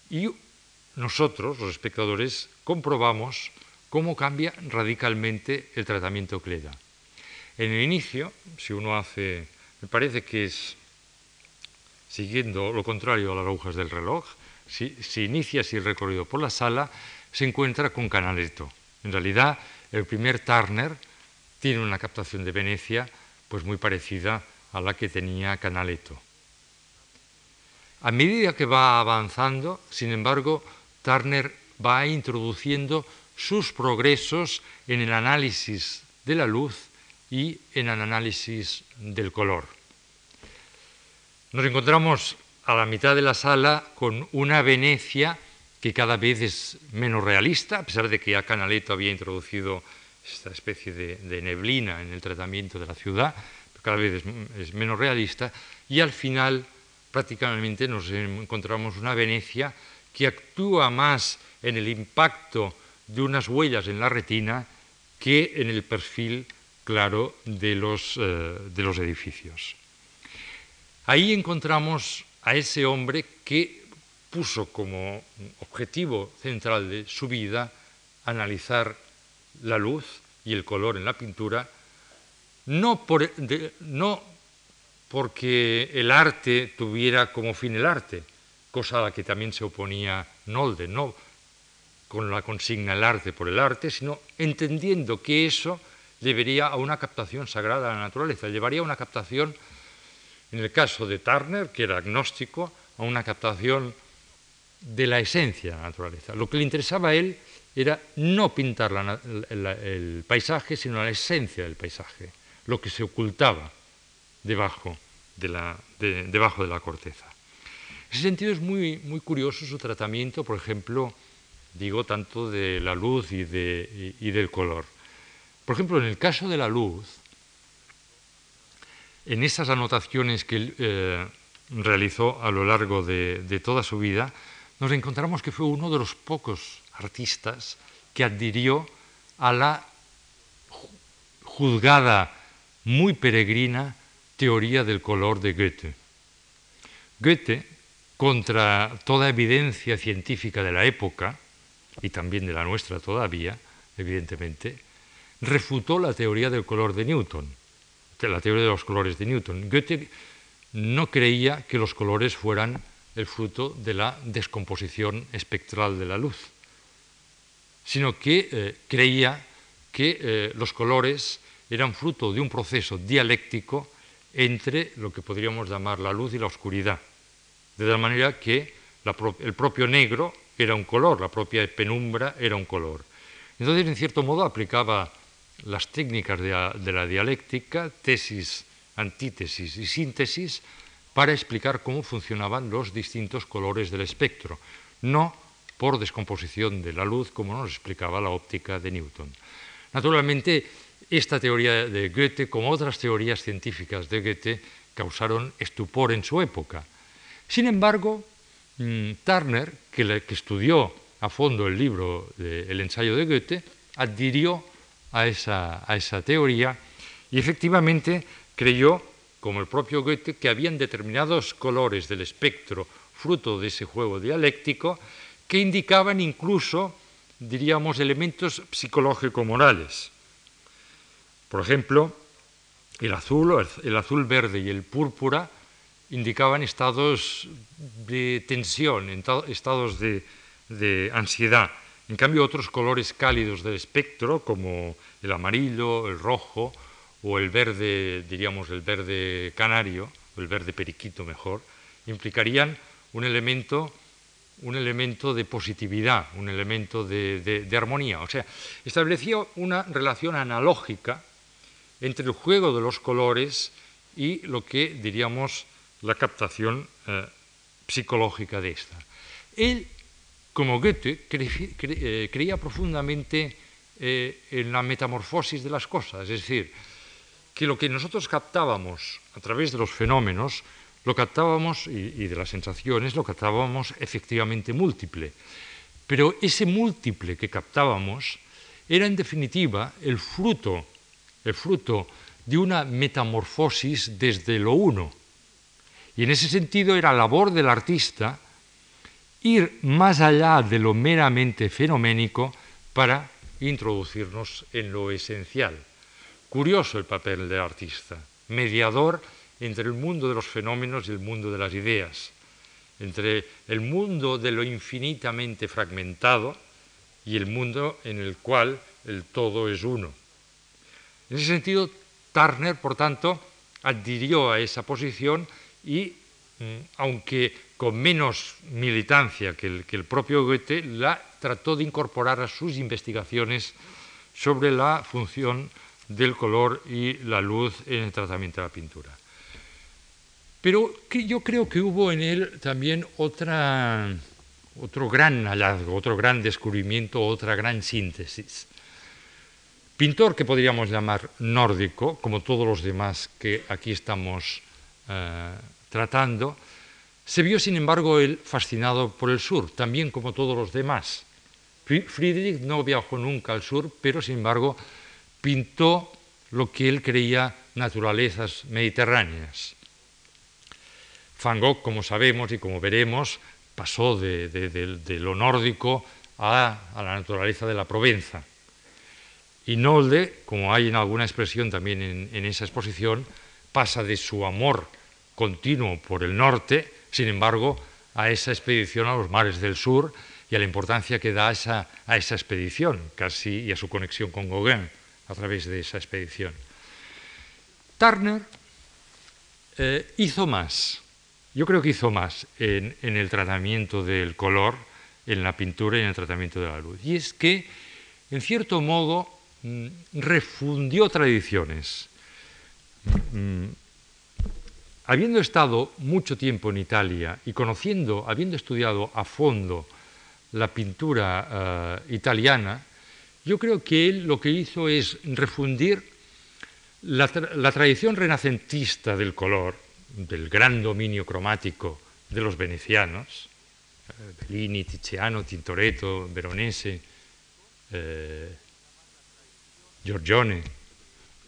y nosotros, los espectadores, comprobamos cómo cambia radicalmente el tratamiento que le da. En el inicio, si uno hace, me parece que es siguiendo lo contrario a las agujas del reloj, si, inicia así el recorrido por la sala, se encuentra con Canaletto. En realidad, el primer Turner tiene una captación de Venecia pues muy parecida a la que tenía Canaletto. A medida que va avanzando, sin embargo, Turner va introduciendo sus progresos en el análisis de la luz y en el análisis del color. Nos encontramos a la mitad de la sala con una Venecia que cada vez es menos realista, a pesar de que ya Canaletto había introducido esta especie de, neblina en el tratamiento de la ciudad, cada vez es, menos realista, y al final prácticamente nos encontramos una Venecia que actúa más en el impacto de unas huellas en la retina que en el perfil claro de los, eh, de los edificios. Ahí encontramos a ese hombre que puso como objetivo central de su vida analizar la luz y el color en la pintura, no, no porque el arte tuviera como fin el arte, cosa a la que también se oponía Nolde, no con la consigna el arte por el arte, sino entendiendo que eso llevaría a una captación sagrada de la naturaleza, llevaría a una captación, en el caso de Turner, que era agnóstico, a una captación de la esencia de la naturaleza. Lo que le interesaba a él era no pintar el paisaje, sino la esencia del paisaje, lo que se ocultaba debajo de la, debajo de la corteza. En ese sentido es muy, muy curioso su tratamiento, por ejemplo, digo, tanto de la luz y, de, y del color. Por ejemplo, en el caso de la luz, en esas anotaciones que eh, realizó a lo largo de, toda su vida, nos encontramos que fue uno de los pocos artistas que adhirió a la juzgada, muy peregrina, teoría del color de Goethe. Goethe, contra toda evidencia científica de la época, y también de la nuestra todavía, evidentemente, refutó la teoría del color de Newton, la teoría de los colores de Newton. Goethe no creía que los colores fueran el fruto de la descomposición espectral de la luz, sino que eh, creía que eh, los colores eran fruto de un proceso dialéctico entre lo que podríamos llamar la luz y la oscuridad, de tal manera que el propio negro era un color, la propia penumbra era un color. Entonces, en cierto modo, aplicaba las técnicas de la, dialéctica, tesis, antítesis y síntesis, para explicar cómo funcionaban los distintos colores del espectro, no por descomposición de la luz, como nos explicaba la óptica de Newton. Naturalmente, esta teoría de Goethe, como otras teorías científicas de Goethe, causaron estupor en su época. Sin embargo, mm, Turner, que, estudió a fondo el libro El ensayo de Goethe, adhirió a esa teoría y efectivamente creyó, como el propio Goethe, que habían determinados colores del espectro fruto de ese juego dialéctico que indicaban incluso, diríamos, elementos psicológico-morales. Por ejemplo, el azul, el azul verde y el púrpura indicaban estados de tensión, estados de, de ansiedad. En cambio, otros colores cálidos del espectro, como el amarillo, el rojo o el verde, diríamos el verde canario, o el verde periquito mejor, implicarían un elemento, un elemento de positividad, un elemento de, armonía. O sea, estableció una relación analógica entre el juego de los colores y lo que diríamos la captación eh, psicológica de esta. Él, como Goethe, eh, creía profundamente eh, en la metamorfosis de las cosas, es decir, que lo que nosotros captábamos a través de los fenómenos, lo captábamos, y de las sensaciones, lo captábamos efectivamente múltiple. Pero ese múltiple que captábamos era en definitiva el fruto el fruto de una metamorfosis desde lo uno. Y en ese sentido era labor del artista ir más allá de lo meramente fenoménico para introducirnos en lo esencial. Curioso el papel del artista, mediador entre el mundo de los fenómenos y el mundo de las ideas, entre el mundo de lo infinitamente fragmentado y el mundo en el cual el todo es uno. En ese sentido, Turner, por tanto, adhirió a esa posición y, mm, aunque con menos militancia que el, propio Goethe, la trató de incorporar a sus investigaciones sobre la función del color y la luz en el tratamiento de la pintura. Pero yo creo que hubo en él también otra, otro gran hallazgo, otro gran descubrimiento, otra gran síntesis. Pintor que podríamos llamar nórdico, como todos los demás que aquí estamos eh, tratando, se vio sin embargo él fascinado por el sur, también como todos los demás. Friedrich no viajó nunca al sur, pero sin embargo pintó lo que él creía naturalezas mediterráneas. Van Gogh, como sabemos y como veremos, pasó de, lo nórdico a, la naturaleza de la Provenza. Y Nolde, como hay en alguna expresión también en, esa exposición, pasa de su amor continuo por el norte, sin embargo, a esa expedición a los mares del sur y a la importancia que da a esa, a esa expedición, casi, y a su conexión con Gauguin a través de esa expedición. Turner eh, hizo más, yo creo que hizo más en, el tratamiento del color, en la pintura y en el tratamiento de la luz. Y es que, en cierto modo, Mm, refundió tradiciones. Mm, habiendo estado mucho tiempo en Italia y conociendo, habiendo estudiado a fondo la pintura eh, italiana, yo creo que él lo que hizo es refundir la, tradición renacentista del color, del gran dominio cromático de los venecianos, eh, Bellini, Tiziano, Tintoretto, Veronese, eh, Giorgione,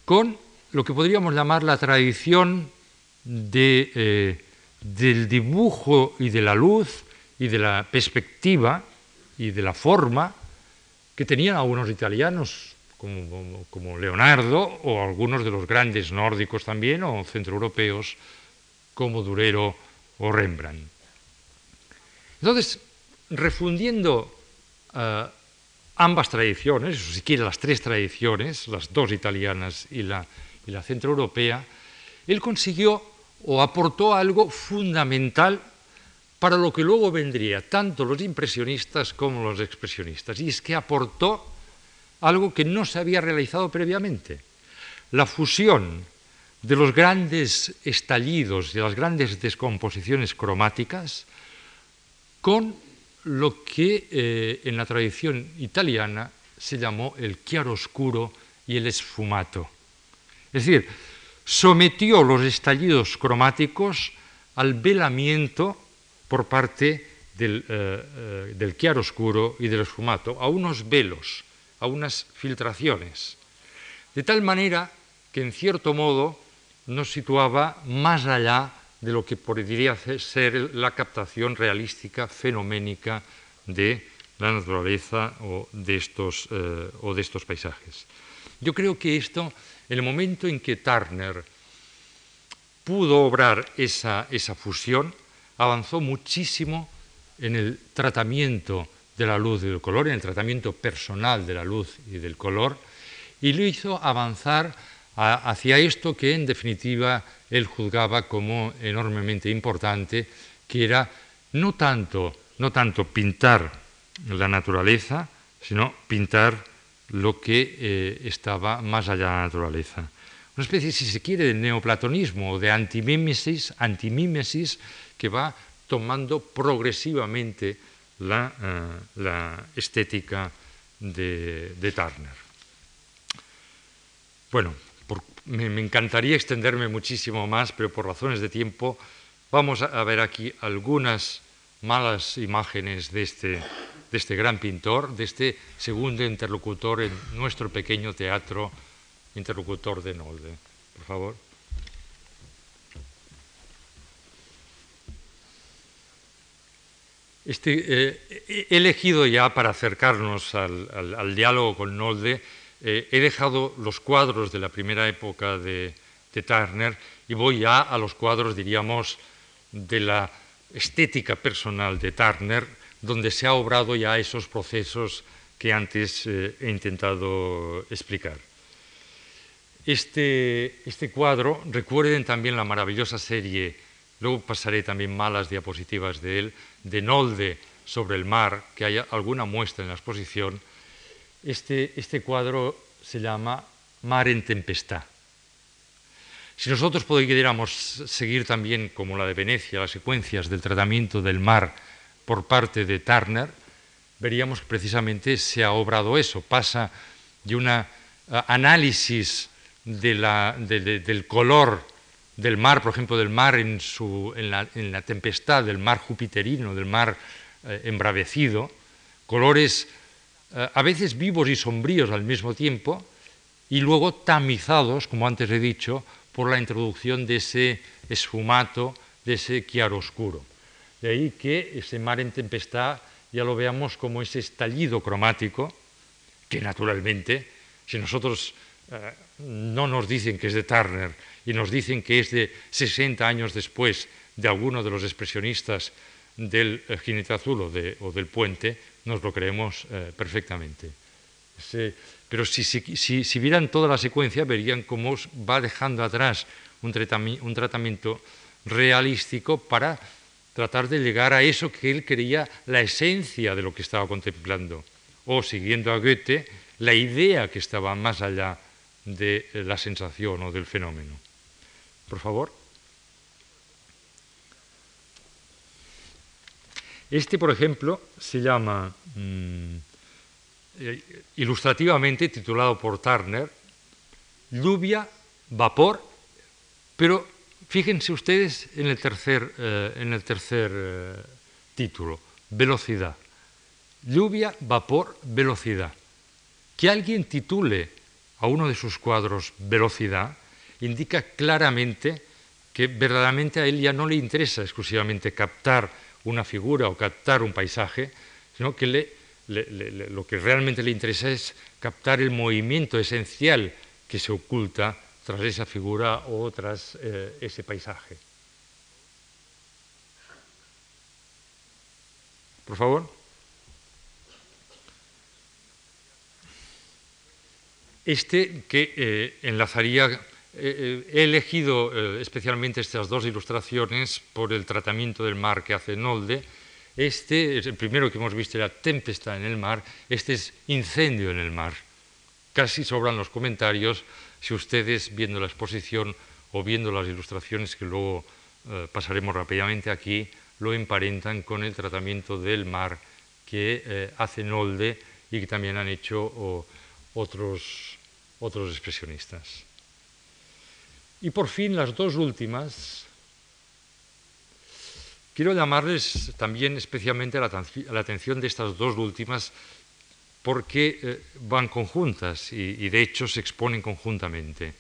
con lo que podríamos llamar la tradición eh, del dibujo y de la luz y de la perspectiva y de la forma que tenían algunos italianos como, Leonardo o algunos de los grandes nórdicos también o centroeuropeos como Durero o Rembrandt. Entonces, refundiendo eh, ambas tradiciones, o siquiera las tres tradiciones, las dos italianas y la, y la centroeuropea, él consiguió o aportó algo fundamental para lo que luego vendría tanto los impresionistas como los expresionistas, y es que aportó algo que no se había realizado previamente, la fusión de los grandes estallidos, de las grandes descomposiciones cromáticas, con lo que eh, en la tradición italiana se llamó el chiaroscuro y el esfumato. Es decir, sometió los estallidos cromáticos al velamiento por parte del, eh, eh, del chiaroscuro y del esfumato, a unos velos, a unas filtraciones, de tal manera que en cierto modo nos situaba más allá de lo que podría ser la captación realística, fenoménica de la naturaleza o de estos, eh, o de estos paisajes. Yo creo que esto, el momento en que Turner pudo obrar esa, esa fusión, avanzó muchísimo en el tratamiento de la luz y del color, en el tratamiento personal de la luz y del color, y lo hizo avanzar hacia esto que en definitiva él juzgaba como enormemente importante, que era no tanto, no tanto pintar la naturaleza, sino pintar lo que eh, estaba más allá de la naturaleza. Una especie, si se quiere, de neoplatonismo o de antimímesis, antimímesis que va tomando progresivamente la, eh, estética de, Turner. Bueno, me, encantaría extenderme muchísimo más, pero por razones de tiempo vamos a ver aquí algunas malas imágenes de este, de este gran pintor, de este segundo interlocutor en nuestro pequeño teatro, interlocutor de Nolde. Por favor. Este, eh, he elegido ya para acercarnos al, diálogo con Nolde eh, he dejado los cuadros de la primera época de, Turner y voy ya a los cuadros, diríamos, de la estética personal de Turner, donde se ha obrado ya esos procesos que antes eh, he intentado explicar. Este, este, cuadro, recuerden también la maravillosa serie, luego pasaré también malas diapositivas de él, de Nolde sobre el mar, que hay alguna muestra en la exposición, este, este, cuadro se llama Mar en Tempestad. Si nosotros pudiéramos seguir también, como la de Venecia, las secuencias del tratamiento del mar por parte de Turner, veríamos que precisamente se ha obrado eso. Pasa de un análisis del color del mar, por ejemplo, del mar en, la, tempestad, del mar jupiterino, del mar eh, embravecido, colores eh, a veces vivos y sombríos al mismo tiempo, y luego tamizados, como antes he dicho, por la introducción de ese esfumato, de ese chiaroscuro. De ahí que ese mar en tempestad ya lo veamos como ese estallido cromático, que naturalmente, si nosotros eh, no nos dicen que es de Turner y nos dicen que es de 60 años después de alguno de los expresionistas del eh, jinete azul o del puente, nos lo creemos eh, perfectamente. pero si, vieran toda la secuencia, verían cómo va dejando atrás un, un tratamiento realístico para tratar de llegar a eso que él creía la esencia de lo que estaba contemplando, o siguiendo a Goethe, la idea que estaba más allá de la sensación o del fenómeno. Por favor. Este, por ejemplo, se llama, mm, eh, ilustrativamente titulado por Turner, lluvia, vapor, pero fíjense ustedes en el tercer, eh, en el tercer eh, título, velocidad. Lluvia, vapor, velocidad. Que alguien titule a uno de sus cuadros velocidad indica claramente que verdaderamente a él ya no le interesa exclusivamente captar una figura o captar un paisaje, sino que lo que realmente le interesa es captar el movimiento esencial que se oculta tras esa figura o tras eh, ese paisaje. Por favor. Este que eh, enlazaría eh, he elegido especialmente estas dos ilustraciones por el tratamiento del mar que hace Nolde. Este es el primero que hemos visto, era tempestad en el mar, este es incendio en el mar. Casi sobran los comentarios si ustedes, viendo la exposición o viendo las ilustraciones que luego pasaremos rápidamente aquí, lo emparentan con el tratamiento del mar que hace Nolde y que también han hecho otros, otros expresionistas. Y por fin las dos últimas, quiero llamarles también especialmente la, la atención de estas dos últimas porque eh, van conjuntas y, de hecho se exponen conjuntamente.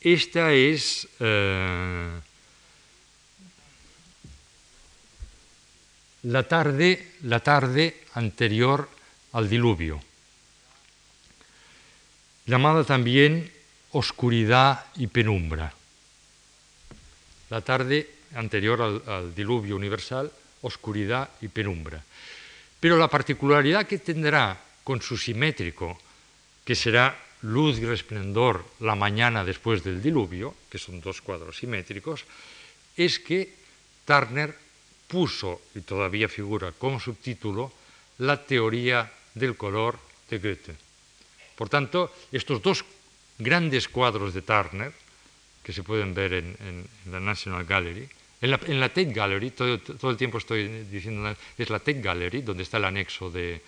Esta es eh, la, tarde, la tarde anterior al diluvio, llamada también oscuridad y penumbra. La tarde anterior al, diluvio universal, oscuridad y penumbra. Pero la particularidad que tendrá con su simétrico, que será luz y resplendor la mañana después del diluvio, que son dos cuadros simétricos, es que Turner puso, y todavía figura como subtítulo, la teoría del color de Goethe. Por tanto, estos dos grandes cuadros de Turner, que se pueden ver en, la National Gallery, en la, Tate Gallery, todo, el tiempo estoy diciendo, es la Tate Gallery, donde está el anexo de,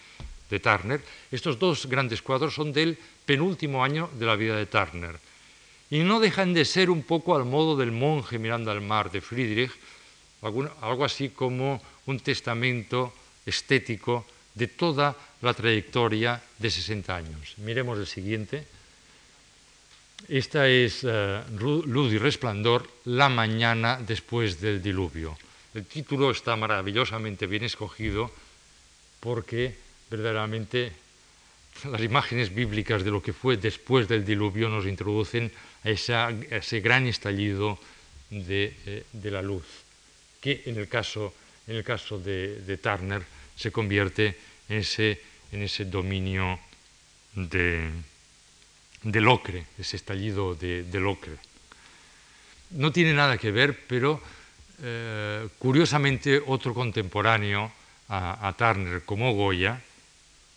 Turner, estos dos grandes cuadros son del penúltimo año de la vida de Turner. Y no dejan de ser un poco al modo del monje mirando al mar de Friedrich, algo así como un testamento estético de toda la trayectoria de 60 años. Miremos el siguiente. Esta es eh, Luz y Resplandor, la mañana después del diluvio. El título está maravillosamente bien escogido porque verdaderamente las imágenes bíblicas de lo que fue después del diluvio nos introducen a, ese gran estallido eh, de, la luz, que en el caso, de Turner se convierte en ese, en ese dominio de, del ocre, ese estallido de, del ocre. No tiene nada que ver, pero eh, curiosamente otro contemporáneo a, Turner como Goya,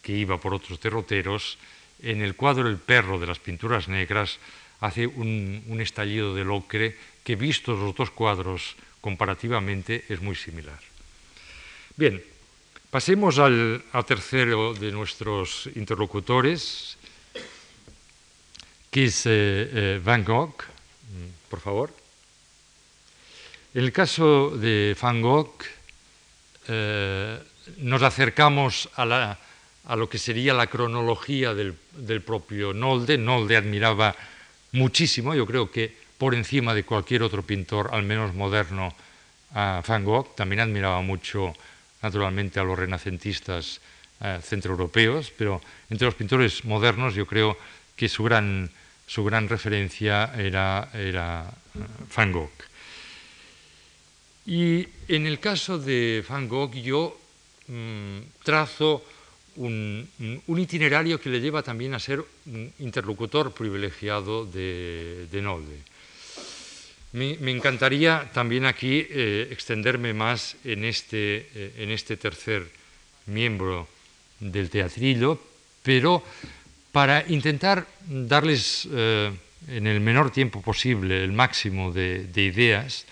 que iba por otros derroteros, en el cuadro El perro de las pinturas negras hace un, estallido del ocre que vistos los dos cuadros comparativamente es muy similar. Bien, Pasemos al, tercero de nuestros interlocutores, que eh, eh, Van Gogh, por favor. En el caso de Van Gogh, eh, nos acercamos a, lo que sería la cronología del, propio Nolde. Nolde admiraba muchísimo, yo creo que por encima de cualquier otro pintor, al menos moderno, a Van Gogh. También admiraba mucho naturalmente a los renacentistas centroeuropeos, pero entre los pintores modernos yo creo que su gran, su gran referencia era, era eh, Van Gogh. Y en el caso de Van Gogh yo mm, trazo un, itinerario que le lleva también a ser un interlocutor privilegiado de, de Nolde. Me, encantaría también aquí eh, extenderme más en este, eh, en este tercer miembro del teatrillo, pero para intentar darles eh, en el menor tiempo posible el máximo de, ideas,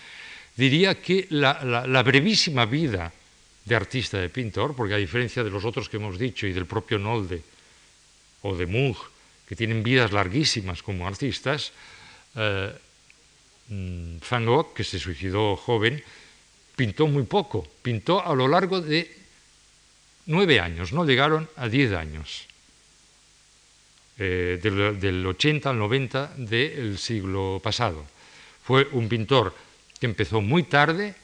diría que la, brevísima vida de artista, de pintor, porque a diferencia de los otros que hemos dicho y del propio Nolde o de Munch, que tienen vidas larguísimas como artistas, Mm, Van Gogh, que se suicidó joven, pintó muy poco, pintó a lo largo de nueve años, no llegaron a diez años, eh, del, 80 al 90 del siglo pasado. Fue un pintor que empezó muy tarde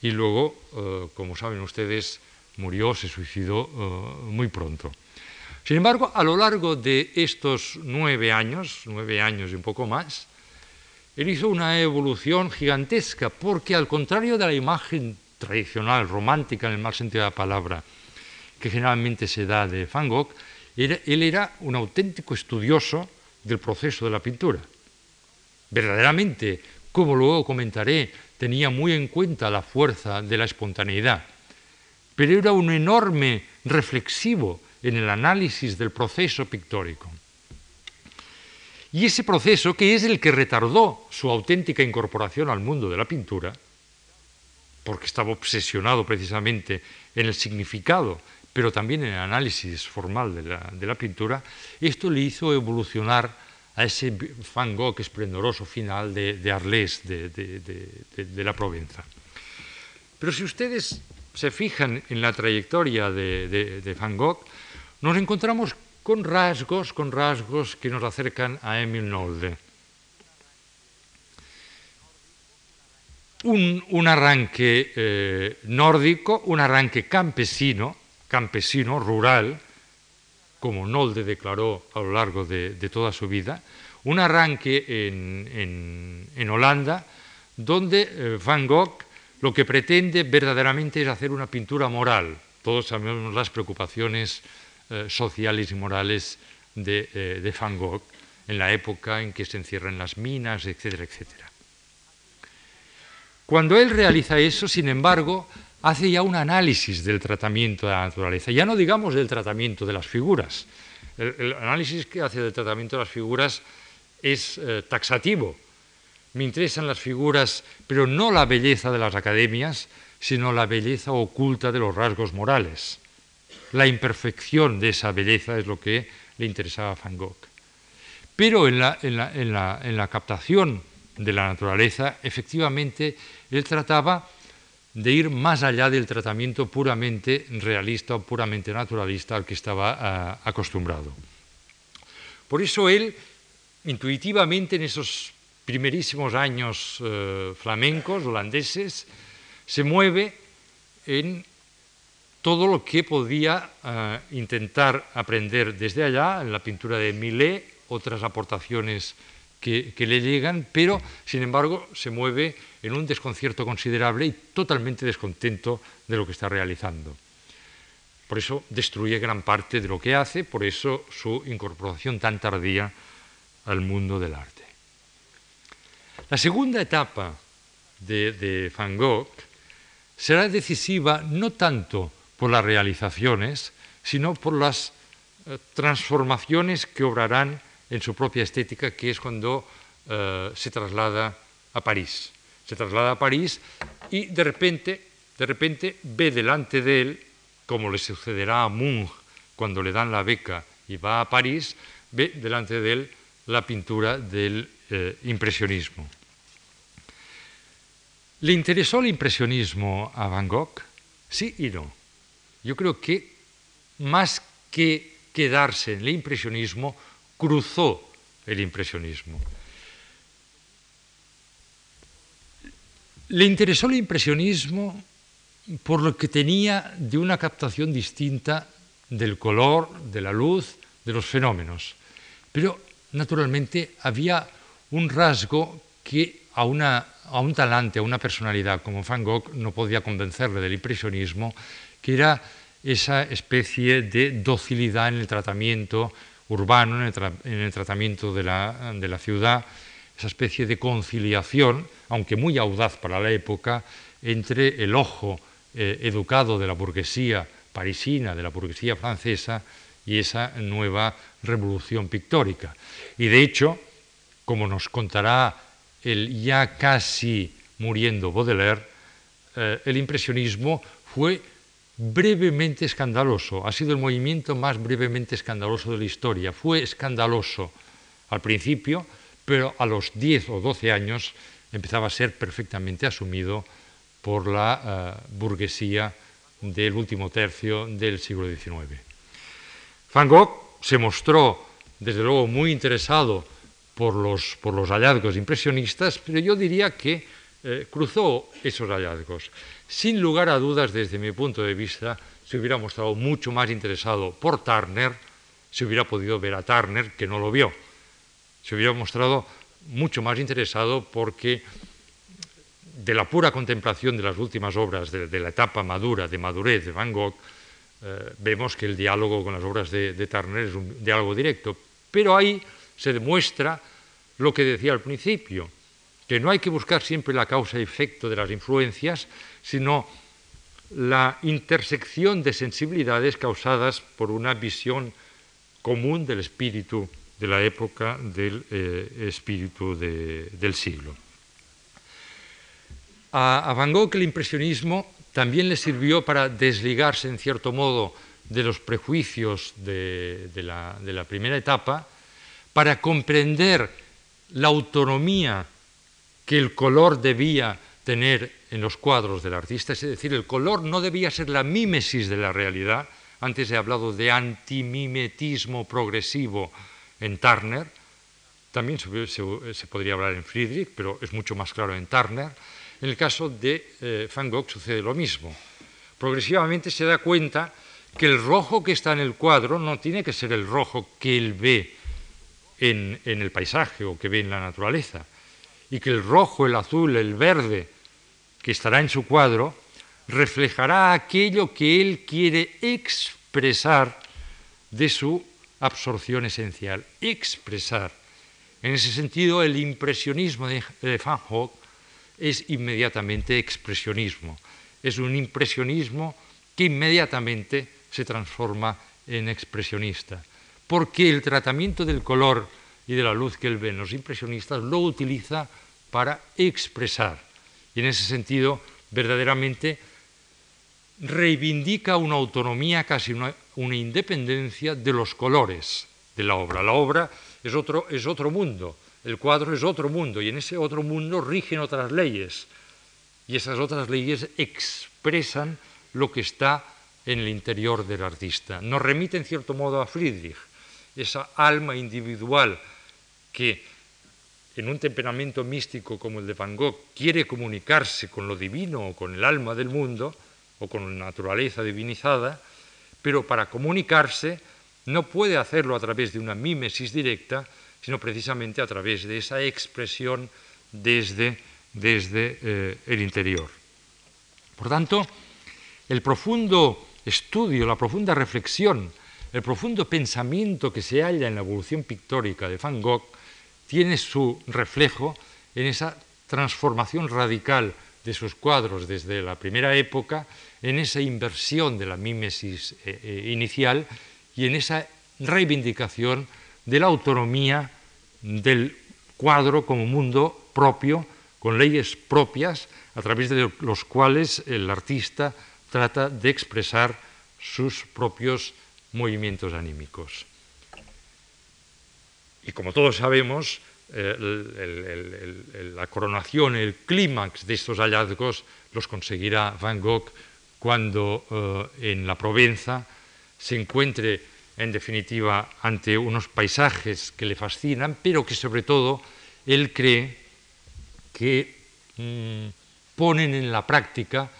y luego, eh, como saben ustedes, murió, se suicidó eh, muy pronto. Sin embargo, a lo largo de estos nueve años, nueve años y un poco más, él hizo una evolución gigantesca, porque al contrario de la imagen tradicional, romántica en el mal sentido de la palabra, que generalmente se da de Van Gogh, él era un auténtico estudioso del proceso de la pintura. verdaderamente, como luego comentaré, tenía muy en cuenta la fuerza de la espontaneidad, pero era un enorme reflexivo en el análisis del proceso pictórico. Y ese proceso, que es el que retardó su auténtica incorporación al mundo de la pintura, porque estaba obsesionado precisamente en el significado, pero también en el análisis formal de la, pintura, esto le hizo evolucionar a ese Van Gogh esplendoroso final de, de de, la Provenza. Pero si ustedes se fijan en la trayectoria de, Van Gogh, nos encontramos con rasgos, con rasgos que nos acercan a Emil Nolde. Un, arranque eh, nórdico, un arranque campesino, campesino, rural, como Nolde declaró a lo largo de, toda su vida, un arranque en, Holanda, donde eh, Van Gogh lo que pretende verdaderamente es hacer una pintura moral. Todos sabemos las preocupaciones eh, sociales y morales de, eh, de, Van Gogh en la época en que se encierran las minas, etcétera, etcétera. Cuando él realiza eso, sin embargo, hace ya un análisis del tratamiento de la naturaleza, ya no digamos del tratamiento de las figuras. El, análisis que hace del tratamiento de las figuras es eh, taxativo. Me interesan las figuras, pero no la belleza de las academias, sino la belleza oculta de los rasgos morales. La imperfección de esa belleza es lo que le interesaba a Van Gogh. Pero en la, en la captación de la naturaleza, efectivamente, él trataba de ir más allá del tratamiento puramente realista o puramente naturalista al que estaba ah, acostumbrado. Por eso él, intuitivamente en esos primerísimos años eh, flamencos, holandeses, se mueve en todo lo que podía ah, intentar aprender desde allá, en la pintura de Millet, otras aportaciones que, le llegan, pero sin embargo se mueve en un desconcierto considerable y totalmente descontento de lo que está realizando. Por eso destruye gran parte de lo que hace, por eso su incorporación tan tardía al mundo del arte. La segunda etapa de, Van Gogh será decisiva no tanto por las realizaciones, sino por las eh, transformaciones que obrarán en su propia estética, que es cuando eh, se traslada a París. Se traslada a París y de repente, de repente ve delante de él, como le sucederá a Munch cuando le dan la beca y va a París, ve delante de él la pintura del eh, impresionismo. ¿Le interesó el impresionismo a Van Gogh? Sí y no. Yo creo que más que quedarse en el impresionismo, cruzó el impresionismo. Le interesó el impresionismo por lo que tenía de una captación distinta del color, de la luz, de los fenómenos. Pero, naturalmente, había un rasgo que a, un talante, a una personalidad como Van Gogh no podía convencerle del impresionismo, que era esa especie de docilidad en el tratamiento urbano, en el, tratamiento de la, ciudad, esa especie de conciliación, aunque muy audaz para la época, entre el ojo eh, educado de la burguesía parisina, de la burguesía francesa, y esa nueva revolución pictórica. Y de hecho, como nos contará el ya casi muriendo Baudelaire, eh, el impresionismo fue brevemente escandaloso, ha sido el movimiento más brevemente escandaloso de la historia. Fue escandaloso al principio, pero a los 10 o 12 años empezaba a ser perfectamente asumido por la eh, burguesía del último tercio del siglo XIX. Van Gogh se mostró, desde luego, muy interesado por los, hallazgos impresionistas, pero yo diría que eh, cruzó esos hallazgos. Sin lugar a dudas, desde mi punto de vista, se hubiera mostrado mucho más interesado por Turner, se hubiera podido ver a Turner, que no lo vio. Se hubiera mostrado mucho más interesado porque de la pura contemplación de las últimas obras, de, la etapa madura, de madurez de Van Gogh, eh, vemos que el diálogo con las obras de, de, Turner es un diálogo directo. Pero ahí se demuestra lo que decía al principio, que no hay que buscar siempre la causa y efecto de las influencias, sino la intersección de sensibilidades causadas por una visión común del espíritu de la época, del eh, espíritu del siglo. A, Van Gogh el impresionismo también le sirvió para desligarse, en cierto modo, de los prejuicios de, la, primera etapa, para comprender la autonomía que el color debía tener en los cuadros del artista, es decir, el color no debía ser la mímesis de la realidad, antes he hablado de antimimetismo progresivo en Turner, también se, podría hablar en Friedrich, pero es mucho más claro en Turner, en el caso de eh, Van Gogh sucede lo mismo. Progresivamente se da cuenta que el rojo que está en el cuadro no tiene que ser el rojo que él ve en, el paisaje o que ve en la naturaleza, y que el rojo, el azul, el verde que estará en su cuadro reflejará aquello que él quiere expresar de su absorción esencial, expresar. En ese sentido, el impresionismo de Van Gogh es inmediatamente expresionismo. Es un impresionismo que inmediatamente se transforma en expresionista, porque el tratamiento del color y de la luz que él ve en los impresionistas lo utiliza para expresar. Y en ese sentido, verdaderamente reivindica una autonomía, casi una, independencia de los colores de la obra. La obra es otro, es otro mundo, el cuadro es otro mundo y en ese otro mundo rigen otras leyes y esas otras leyes expresan lo que está en el interior del artista. Nos remite en cierto modo a Friedrich, esa alma individual que en un temperamento místico como el de Van Gogh quiere comunicarse con lo divino o con el alma del mundo o con la naturaleza divinizada, pero para comunicarse no puede hacerlo a través de una mímesis directa, sino precisamente a través de esa expresión desde, desde eh, el interior. Por tanto, el profundo estudio, la profunda reflexión, el profundo pensamiento que se halla en la evolución pictórica de Van Gogh tiene su reflejo en esa transformación radical de sus cuadros desde la primera época, en esa inversión de la mímesis eh, eh, inicial y en esa reivindicación de la autonomía del cuadro como mundo propio, con leyes propias, a través de los cuales el artista trata de expresar sus propios movimientos anímicos. Y como todos sabemos, la coronación, el clímax de estos hallazgos los conseguirá Van Gogh cuando eh, en la Provenza se encuentre en definitiva ante unos paisajes que le fascinan, pero que sobre todo él cree que mm, ponen en la práctica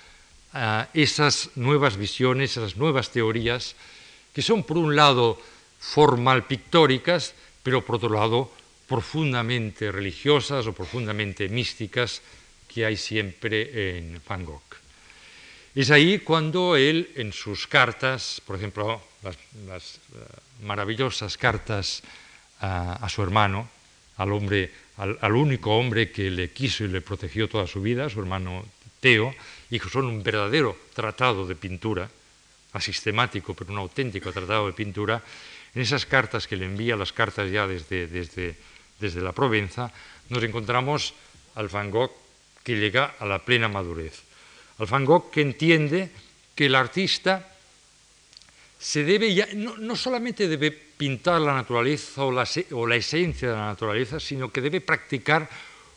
esas nuevas visiones, esas nuevas teorías, que son por un lado formal pictóricas, pero por otro lado profundamente religiosas o profundamente místicas que hay siempre en Van Gogh. Es ahí cuando él en sus cartas, por ejemplo, las, eh, maravillosas cartas a, su hermano, al, hombre, al único hombre que le quiso y le protegió toda su vida, su hermano Teo, y son un verdadero tratado de pintura, asistemático, pero un auténtico tratado de pintura, en esas cartas que le envía, las cartas ya desde, desde, desde la Provenza, nos encontramos al Van Gogh que llega a la plena madurez. Al Gogh que entiende que el artista se debe ya, no, solamente debe pintar la naturaleza o la, o la esencia de la naturaleza, sino que debe practicar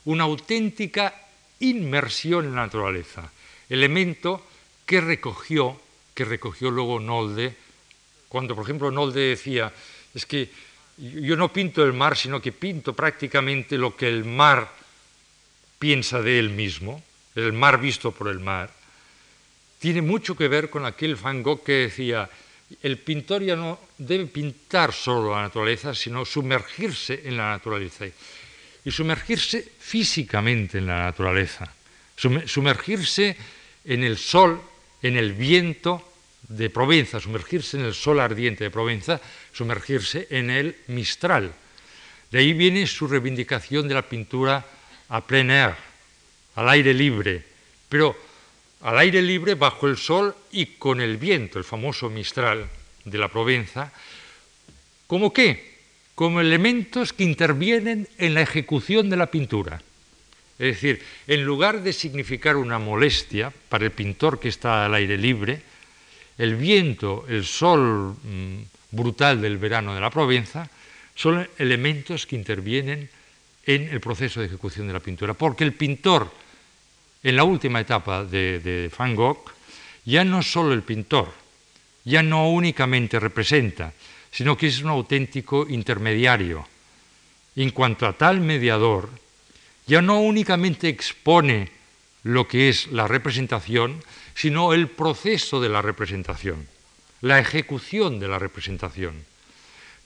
una auténtica inmersión en la naturaleza. Elemento que recogió, que recogió luego Nolde, cuando por ejemplo Nolde decía, es que yo no pinto el mar, sino que pinto prácticamente lo que el mar piensa de él mismo, el mar visto por el mar, tiene mucho que ver con aquel Van Gogh que decía, el pintor ya no debe pintar solo la naturaleza, sino sumergirse en la naturaleza y sumergirse físicamente en la naturaleza, sumergirse en el sol, en el viento de Provenza, sumergirse en el sol ardiente de Provenza, sumergirse en el Mistral. De ahí viene su reivindicación de la pintura a plein air, al aire libre, pero al aire libre bajo el sol y con el viento, el famoso Mistral de la Provenza, ¿como qué? Como elementos que intervienen en la ejecución de la pintura. Es decir, en lugar de significar una molestia para el pintor que está al aire libre, el viento, el sol mm, brutal del verano de la Provenza, son elementos que intervienen en el proceso de ejecución de la pintura, porque el pintor, en la última etapa de, Van Gogh, ya no solo el pintor, ya no únicamente representa, sino que es un auténtico intermediario. En cuanto a tal mediador, ya no únicamente expone lo que es la representación, sino el proceso de la representación, la ejecución de la representación.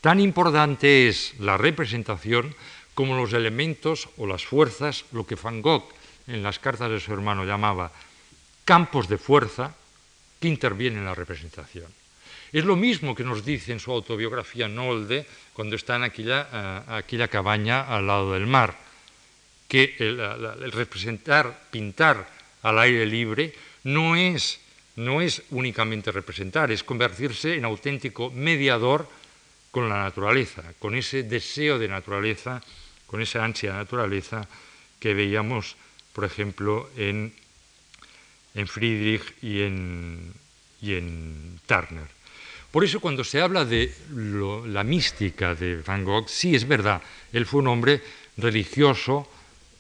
Tan importante es la representación como los elementos o las fuerzas, lo que Van Gogh en las cartas de su hermano llamaba campos de fuerza que intervienen en la representación. Es lo mismo que nos dice en su autobiografía Nolde cuando está en aquella, eh, aquella cabaña al lado del mar, que el, representar, pintar al aire libre no es, no es únicamente representar, es convertirse en auténtico mediador con la naturaleza, con ese deseo de naturaleza, con esa ansia de naturaleza que veíamos, por ejemplo, en, en Friedrich y en, y en Turner. Por eso cuando se habla de la mística de Van Gogh, sí es verdad, él fue un hombre religioso,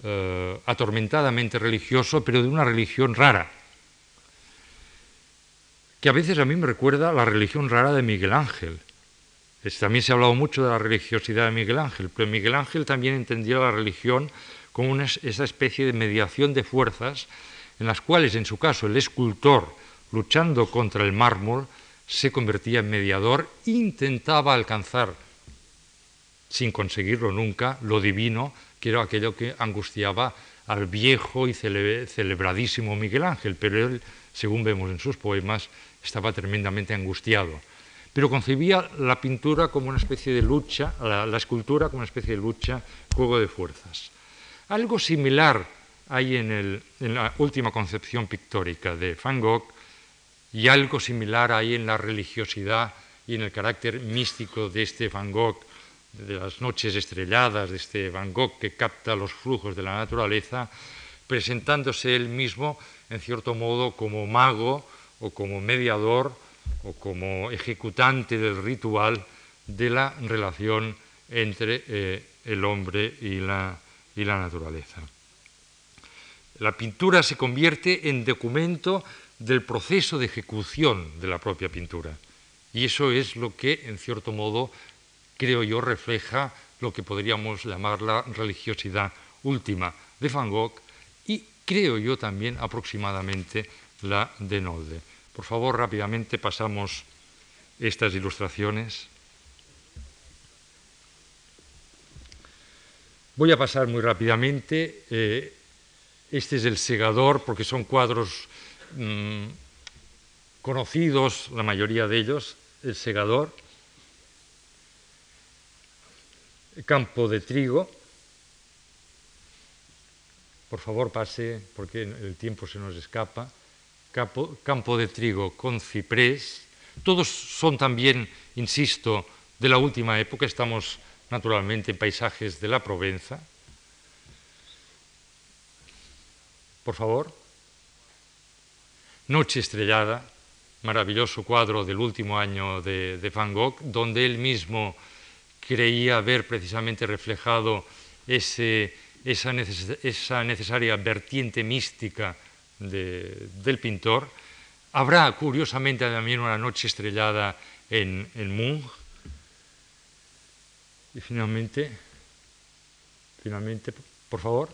eh, atormentadamente religioso, pero de una religión rara, que a veces a mí me recuerda la religión rara de Miguel Ángel. También se ha hablado mucho de la religiosidad de Miguel Ángel, pero Miguel Ángel también entendía la religión como esa especie de mediación de fuerzas en las cuales, en su caso, el escultor, luchando contra el mármol, se convertía en mediador, intentaba alcanzar, sin conseguirlo nunca, lo divino, que era aquello que angustiaba al viejo y celebradísimo Miguel Ángel, pero él, según vemos en sus poemas, estaba tremendamente angustiado pero concebía la pintura como una especie de lucha, la, escultura como una especie de lucha, juego de fuerzas. Algo similar hay en, la última concepción pictórica de Van Gogh y algo similar hay en la religiosidad y en el carácter místico de este Van Gogh, de las noches estrelladas, de este Van Gogh que capta los flujos de la naturaleza, presentándose él mismo, en cierto modo, como mago o como mediador o como ejecutante del ritual de la relación entre eh, el hombre y la, y la naturaleza. La pintura se convierte en documento del proceso de ejecución de la propia pintura. Y eso es lo que, en cierto modo, creo yo, refleja lo que podríamos llamar la religiosidad última de Van Gogh y creo yo también aproximadamente la de Nolde. Por favor, rápidamente pasamos estas ilustraciones. Voy a pasar muy rápidamente. Eh, este es el segador, porque son cuadros mm, conocidos, la mayoría de ellos, el segador. campo de trigo. Por favor, pase, porque el tiempo se nos escapa campo, de trigo con ciprés. Todos son también, insisto, de la última época. Estamos naturalmente en paisajes de la Provenza. Por favor. Noche estrellada, maravilloso cuadro del último año de, Van Gogh, donde él mismo creía ver precisamente reflejado esa, esa necesaria vertiente mística del pintor. Habrá, curiosamente, también una noche estrellada en, en Munch. Y finalmente, finalmente, por favor.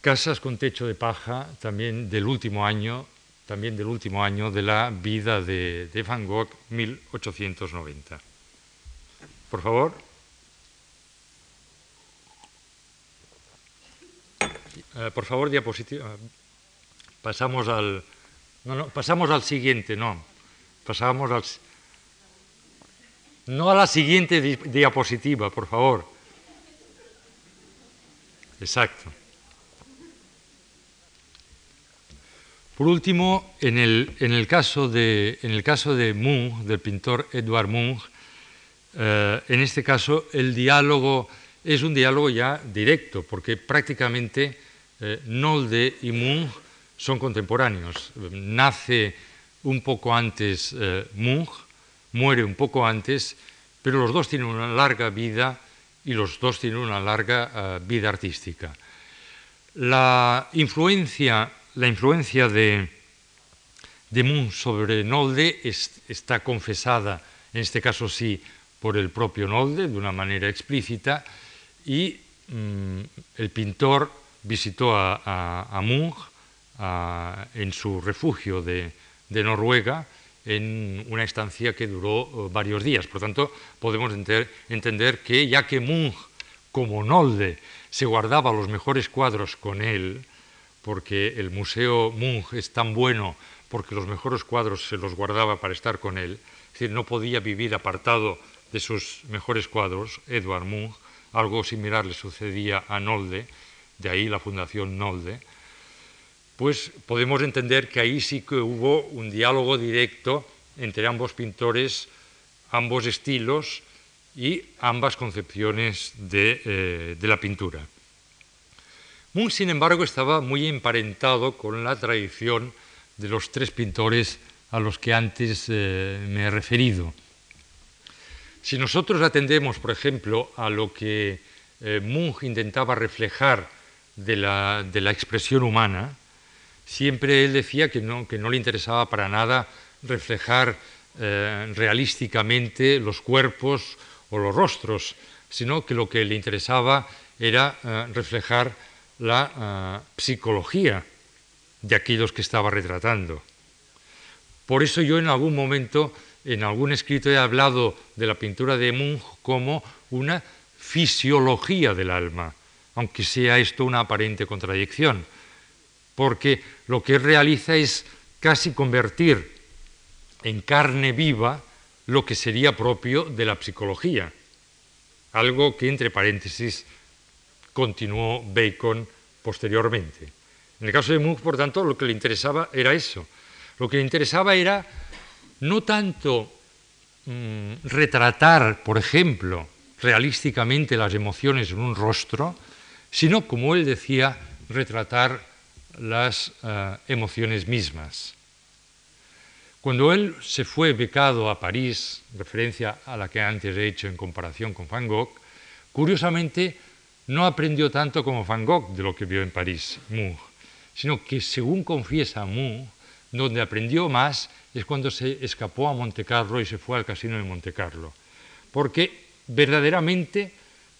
Casas con techo de paja, también del último año, también del último año de la vida de, de Van Gogh, 1890. Por favor. Eh, por favor, diapositiva. Pasamos al, no, no, pasamos al siguiente, no. Pasamos al, No a la siguiente diapositiva, por favor. Exacto. Por último, en el, caso, de, en el caso de Munch, del pintor Edward Munch, eh, en este caso el diálogo es un diálogo ya directo, porque prácticamente eh, Nolde y Munch son contemporáneos. Nace un poco antes eh, Munch, muere un poco antes, pero los dos tienen una larga vida y los dos tienen una larga eh, vida artística. La influencia, la influencia de, de Munch sobre Nolde está confesada, en este caso sí, por el propio Nolde de una manera explícita y mm, el pintor visitó a, Munch en su refugio de, de Noruega en una estancia que duró eh, varios días. Por tanto, podemos entender que ya que Munch, como Nolde, se guardaba los mejores cuadros con él, porque el Museo Munch es tan bueno porque los mejores cuadros se los guardaba para estar con él, es decir, no podía vivir apartado de sus mejores cuadros, Edward Munch, algo similar le sucedía a Nolde, de ahí la Fundación Nolde, pues podemos entender que ahí sí que hubo un diálogo directo entre ambos pintores, ambos estilos y ambas concepciones de, eh, la pintura. Munch, sin embargo, estaba muy emparentado con la tradición de los tres pintores a los que antes eh, me he referido. Si nosotros atendemos, por ejemplo, a lo que eh, Munch intentaba reflejar de la expresión humana, siempre él decía que no, que no le interesaba para nada reflejar eh, realísticamente los cuerpos o los rostros, sino que lo que le interesaba era eh, reflejar la eh, psicología de aquellos que estaba retratando. Por eso yo en algún momento, en algún escrito he hablado de la pintura de Munch como una fisiología del alma, aunque sea esto una aparente contradicción porque lo que realiza es casi convertir en carne viva lo que sería propio de la psicología, algo que entre paréntesis continuó Bacon posteriormente. En el caso de Munch, por tanto, lo que le interesaba era eso. Lo que le interesaba era no tanto mm, retratar, por ejemplo, realísticamente las emociones en un rostro, sino, como él decía, retratar las eh, emociones mismas. Cuando él se fue becado a París, referencia a la que antes he hecho en comparación con Van Gogh, curiosamente no aprendió tanto como Van Gogh de lo que vio en París, Munch, sino que según confiesa Munch, donde aprendió más es cuando se escapó a Monte Carlo y se fue al casino de Monte Carlo, porque verdaderamente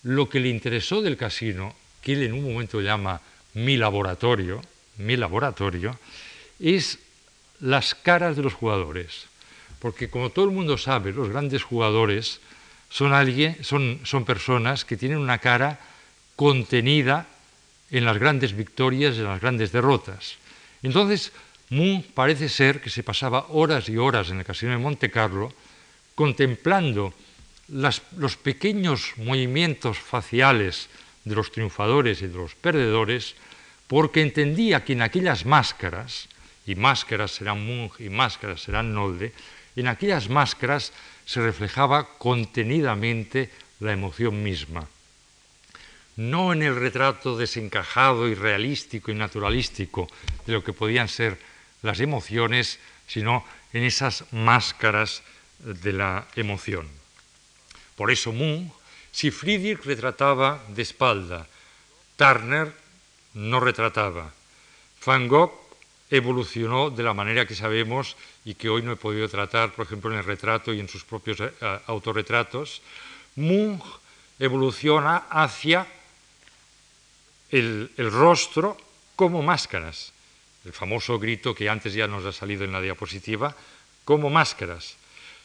lo que le interesó del casino, que él en un momento llama mi laboratorio, mi laboratorio, es las caras de los jugadores. Porque como todo el mundo sabe, los grandes jugadores son, alguien, son, son personas que tienen una cara contenida en las grandes victorias, en las grandes derrotas. Entonces, Moon parece ser que se pasaba horas y horas en el casino de Monte Carlo contemplando los pequeños movimientos faciales de los triunfadores y de los perdedores porque entendía que en aquellas máscaras, y máscaras serán Munch y máscaras serán Nolde, en aquellas máscaras se reflejaba contenidamente la emoción misma. No en el retrato desencajado y realístico y naturalístico de lo que podían ser las emociones, sino en esas máscaras de la emoción. Por eso Munch, si Friedrich retrataba de espalda, Turner no retrataba. Van Gogh evolucionó de la manera que sabemos y que hoy no he podido tratar, por ejemplo, en el retrato y en sus propios eh, autorretratos. Munch evoluciona hacia el, rostro como máscaras. El famoso grito que antes ya nos ha salido en la diapositiva, como máscaras.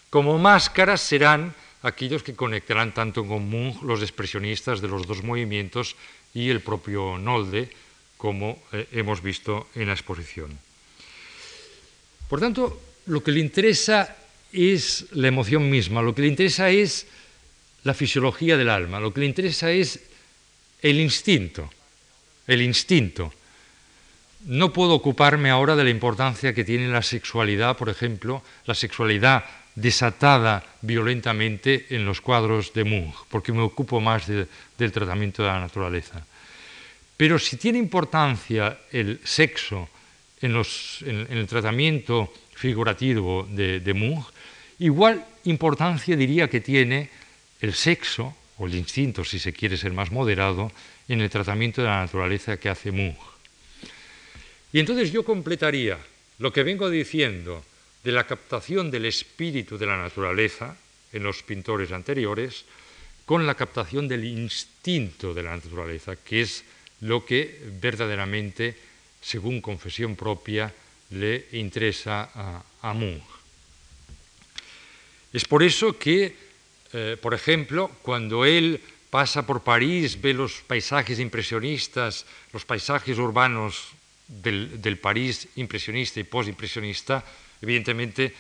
Como máscaras serán aquellos que conectarán tanto con Munch los expresionistas de los dos movimientos y el propio Nolde, como eh, hemos visto en la exposición. Por tanto, lo que le interesa es la emoción misma, lo que le interesa es la fisiología del alma, lo que le interesa es el instinto, el instinto. No puedo ocuparme ahora de la importancia que tiene la sexualidad, por ejemplo, la sexualidad desatada violentamente en los cuadros de Munch, porque me ocupo más del tratamiento de la naturaleza. Pero si tiene importancia el sexo en, el tratamiento figurativo de, de Munch, igual importancia diría que tiene el sexo, o el instinto, si se quiere ser más moderado, en el tratamiento de la naturaleza que hace Munch. Y entonces yo completaría lo que vengo diciendo de la captación del espíritu de la naturaleza en los pintores anteriores con la captación del instinto de la naturaleza, que es lo que verdaderamente, según confesión propia, le interesa a, a Munch. Es por eso que, eh, por ejemplo, cuando él pasa por París, ve los paisajes impresionistas, los paisajes urbanos del, París impresionista y postimpresionista, evidentemente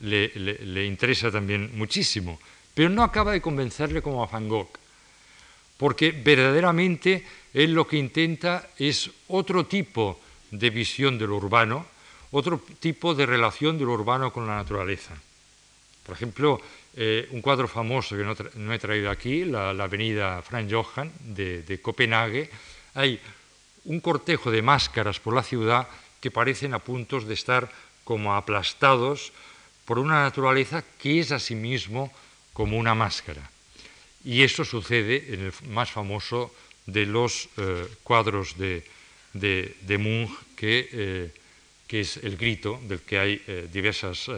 le, interesa también muchísimo, pero no acaba de convencerle como a Van Gogh, porque verdaderamente él lo que intenta es otro tipo de visión de lo urbano, otro tipo de relación de lo urbano con la naturaleza. Por ejemplo, eh, un cuadro famoso que no, he traído aquí, la, avenida Franz Johann de, de Copenhague, hay un cortejo de máscaras por la ciudad que parecen a puntos de estar como aplastados por una naturaleza que es a sí mismo como una máscara. Y eso sucede en el más famoso de los eh, cuadros de, de, Munch, que, eh, que, es El Grito, del que hay eh, diversas,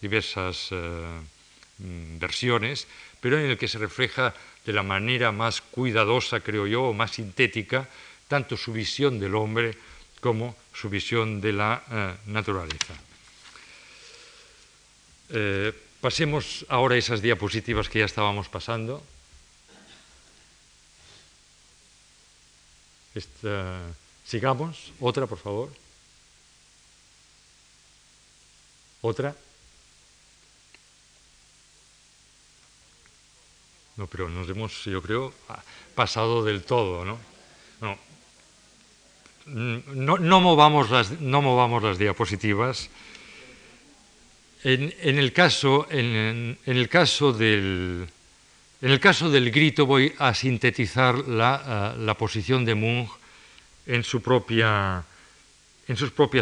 diversas mm, versiones, pero en el que se refleja de la manera más cuidadosa, creo yo, o más sintética, tanto su visión del hombre como su visión de la naturaleza. Eh, pasemos ahora esas diapositivas que ya estábamos pasando. sigamos. Otra, por favor. Otra. No, pero nos hemos, yo creo, pasado del todo, ¿no? No, no, movamos, las, no movamos las diapositivas. En, el caso, del, grito voy a sintetizar la, eh, posición de Munch en, sus propias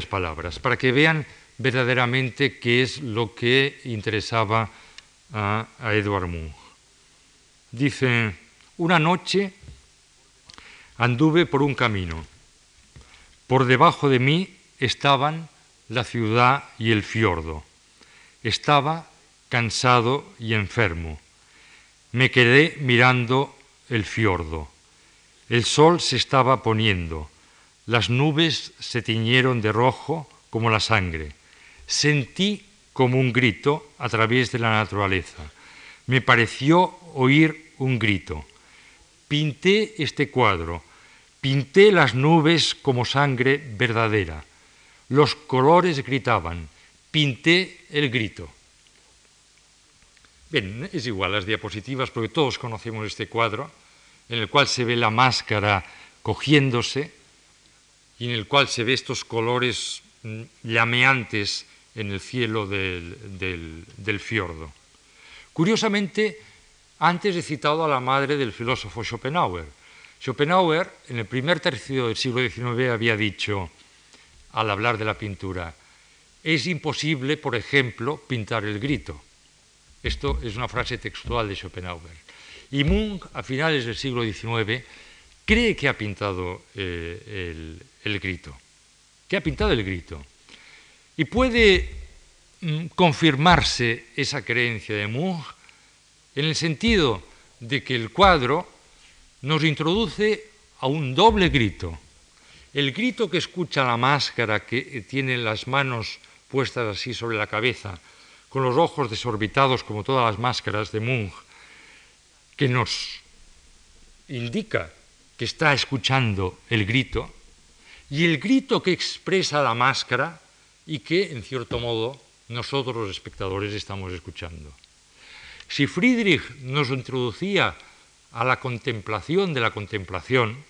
palabras, para que vean verdaderamente qué es lo que interesaba a, a Edward Munch. Dice, una noche anduve por un camino por debajo de mí estaban la ciudad y el fiordo. Estaba cansado y enfermo. Me quedé mirando el fiordo. El sol se estaba poniendo. Las nubes se tiñeron de rojo como la sangre. Sentí como un grito a través de la naturaleza. Me pareció oír un grito. Pinté este cuadro Pinté las nubes como sangre verdadera. Los colores gritaban. Pinté el grito. Bien, es igual las diapositivas porque todos conocemos este cuadro en el cual se ve la máscara cogiéndose y en el cual se ve estos colores mm, llameantes en el cielo del, del fiordo. Curiosamente, antes he citado a la madre del filósofo Schopenhauer, Schopenhauer, en el primer tercio del siglo XIX, había dicho, al hablar de la pintura, es imposible, por ejemplo, pintar el grito. Esto es una frase textual de Schopenhauer. Y Munch, a finales del siglo XIX, cree que ha pintado eh, el, grito, que ha pintado el grito. Y puede mm, confirmarse esa creencia de Munch en el sentido de que el cuadro nos introduce a un doble grito. El grito que escucha la máscara que tiene las manos puestas así sobre la cabeza, con los ojos desorbitados como todas las máscaras de Munch, que nos indica que está escuchando el grito, y el grito que expresa la máscara y que, en cierto modo, nosotros los espectadores estamos escuchando. Si Friedrich nos introducía a la contemplación de la contemplación,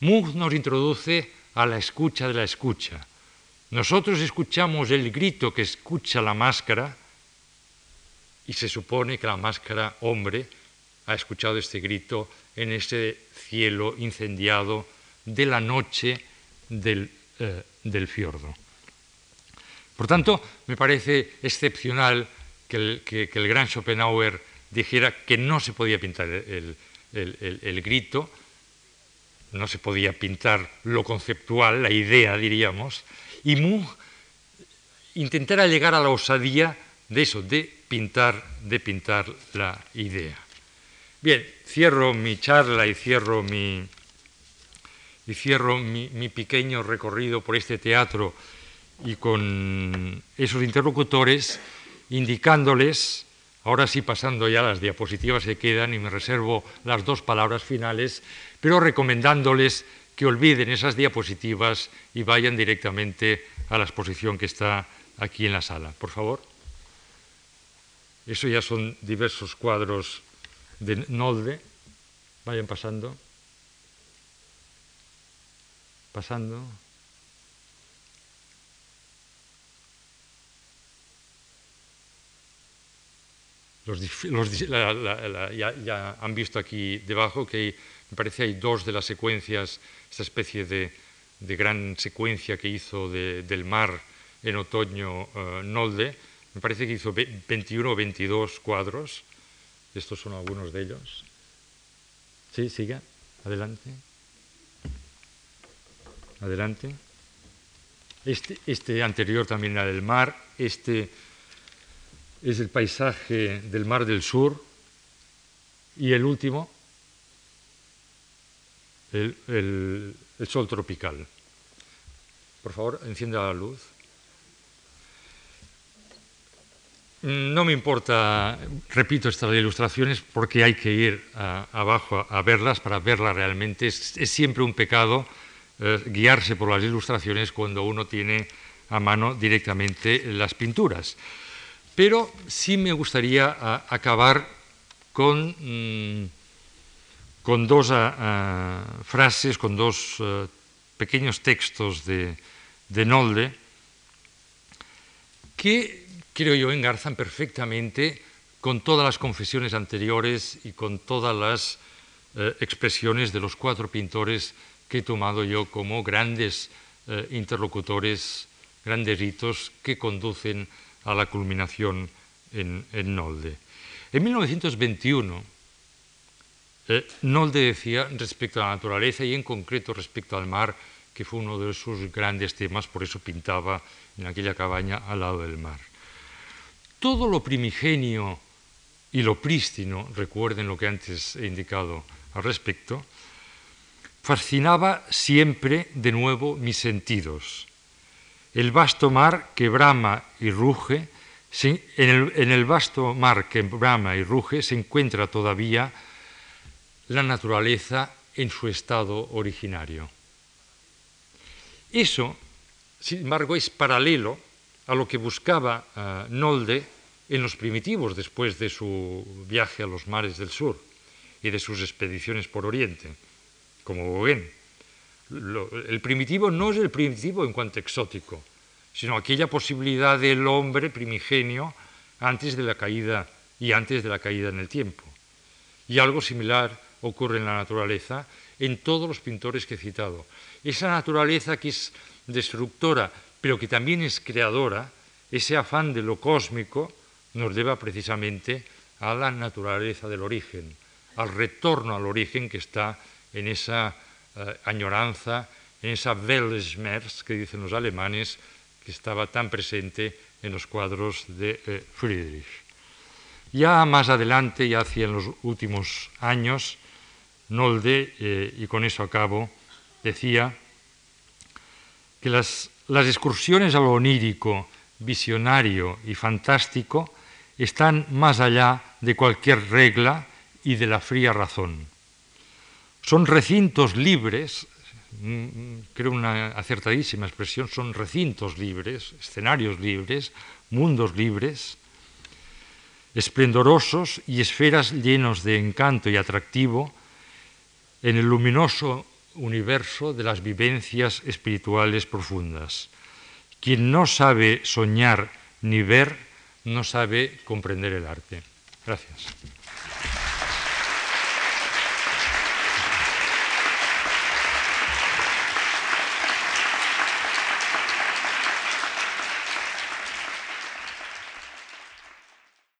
Munch nos introduce a la escucha de la escucha. Nosotros escuchamos el grito que escucha la máscara y se supone que la máscara hombre ha escuchado este grito en ese cielo incendiado de la noche del, eh, del fiordo. Por tanto, me parece excepcional que el, gran Schopenhauer dijera que no se podía pintar el, el, grito, no se podía pintar lo conceptual, la idea, diríamos, y Munch intentara llegar a la osadía de eso, de pintar, de pintar la idea. Bien, cierro mi charla y cierro mi, y cierro mi, mi pequeño recorrido por este teatro y con esos interlocutores indicándoles, ahora sí pasando ya las diapositivas que quedan y me reservo las dos palabras finales, pero recomendándoles que olviden esas diapositivas y vayan directamente a la exposición que está aquí en la sala. Por favor. Eso ya son diversos cuadros de Nolde. Vayan pasando. Pasando. ya, han visto aquí debajo que me parece hay dos de las secuencias, esta especie de, gran secuencia que hizo del mar en otoño eh, Nolde. Me parece que hizo 21 o 22 cuadros. Estos son algunos de ellos. Sí, siga. Adelante. Adelante. Este, este anterior también era del mar. Este es el paisaje del Mar del Sur y el último, el, sol tropical. Por favor, encienda la luz. No me importa, repito, estas ilustraciones porque hay que ir abajo a, verlas para verlas realmente. Es, siempre un pecado eh, guiarse por las ilustraciones cuando uno tiene a mano directamente las pinturas. Pero sí me gustaría acabar con, mm, con dos frases, con dos pequeños textos de, Nolde que creo yo engarzan perfectamente con todas las confesiones anteriores y con todas las eh, expresiones de los cuatro pintores que he tomado yo como grandes eh, interlocutores, grandes ritos que conducen a la culminación en, Nolde. En 1921, eh, Nolde decía respecto a la naturaleza y en concreto respecto al mar, que fue uno de sus grandes temas, por eso pintaba en aquella cabaña al lado del mar. Todo lo primigenio y lo prístino, recuerden lo que antes he indicado al respecto, fascinaba siempre de nuevo mis sentidos el vasto mar que brama y ruge, en el, vasto mar que brama y ruge se encuentra todavía la naturaleza en su estado originario. Eso, sin embargo, es paralelo a lo que buscaba eh, Nolde en los primitivos después de su viaje a los mares del sur y de sus expediciones por Oriente, como Gauguin el primitivo no es el primitivo en cuanto exótico, sino aquella posibilidad del hombre primigenio antes de la caída y antes de la caída en el tiempo. Y algo similar ocurre en la naturaleza en todos los pintores que he citado. Esa naturaleza que es destructora, pero que también es creadora, ese afán de lo cósmico, nos lleva precisamente a la naturaleza del origen, al retorno al origen que está en esa eh, añoranza, en esa Weltschmerz que dicen los alemanes, que estaba tan presente en los cuadros de eh, Friedrich. Ya más adelante, ya hacia los últimos años, Nolde, eh, y con eso acabo, decía que las, excursiones a lo onírico, visionario y fantástico están más allá de cualquier regla y de la fría razón. Son recintos libres, creo una acertadísima expresión, son recintos libres, escenarios libres, mundos libres, esplendorosos y esferas llenos de encanto y atractivo en el luminoso universo de las vivencias espirituales profundas. Quien no sabe soñar ni ver, no sabe comprender el arte. Gracias.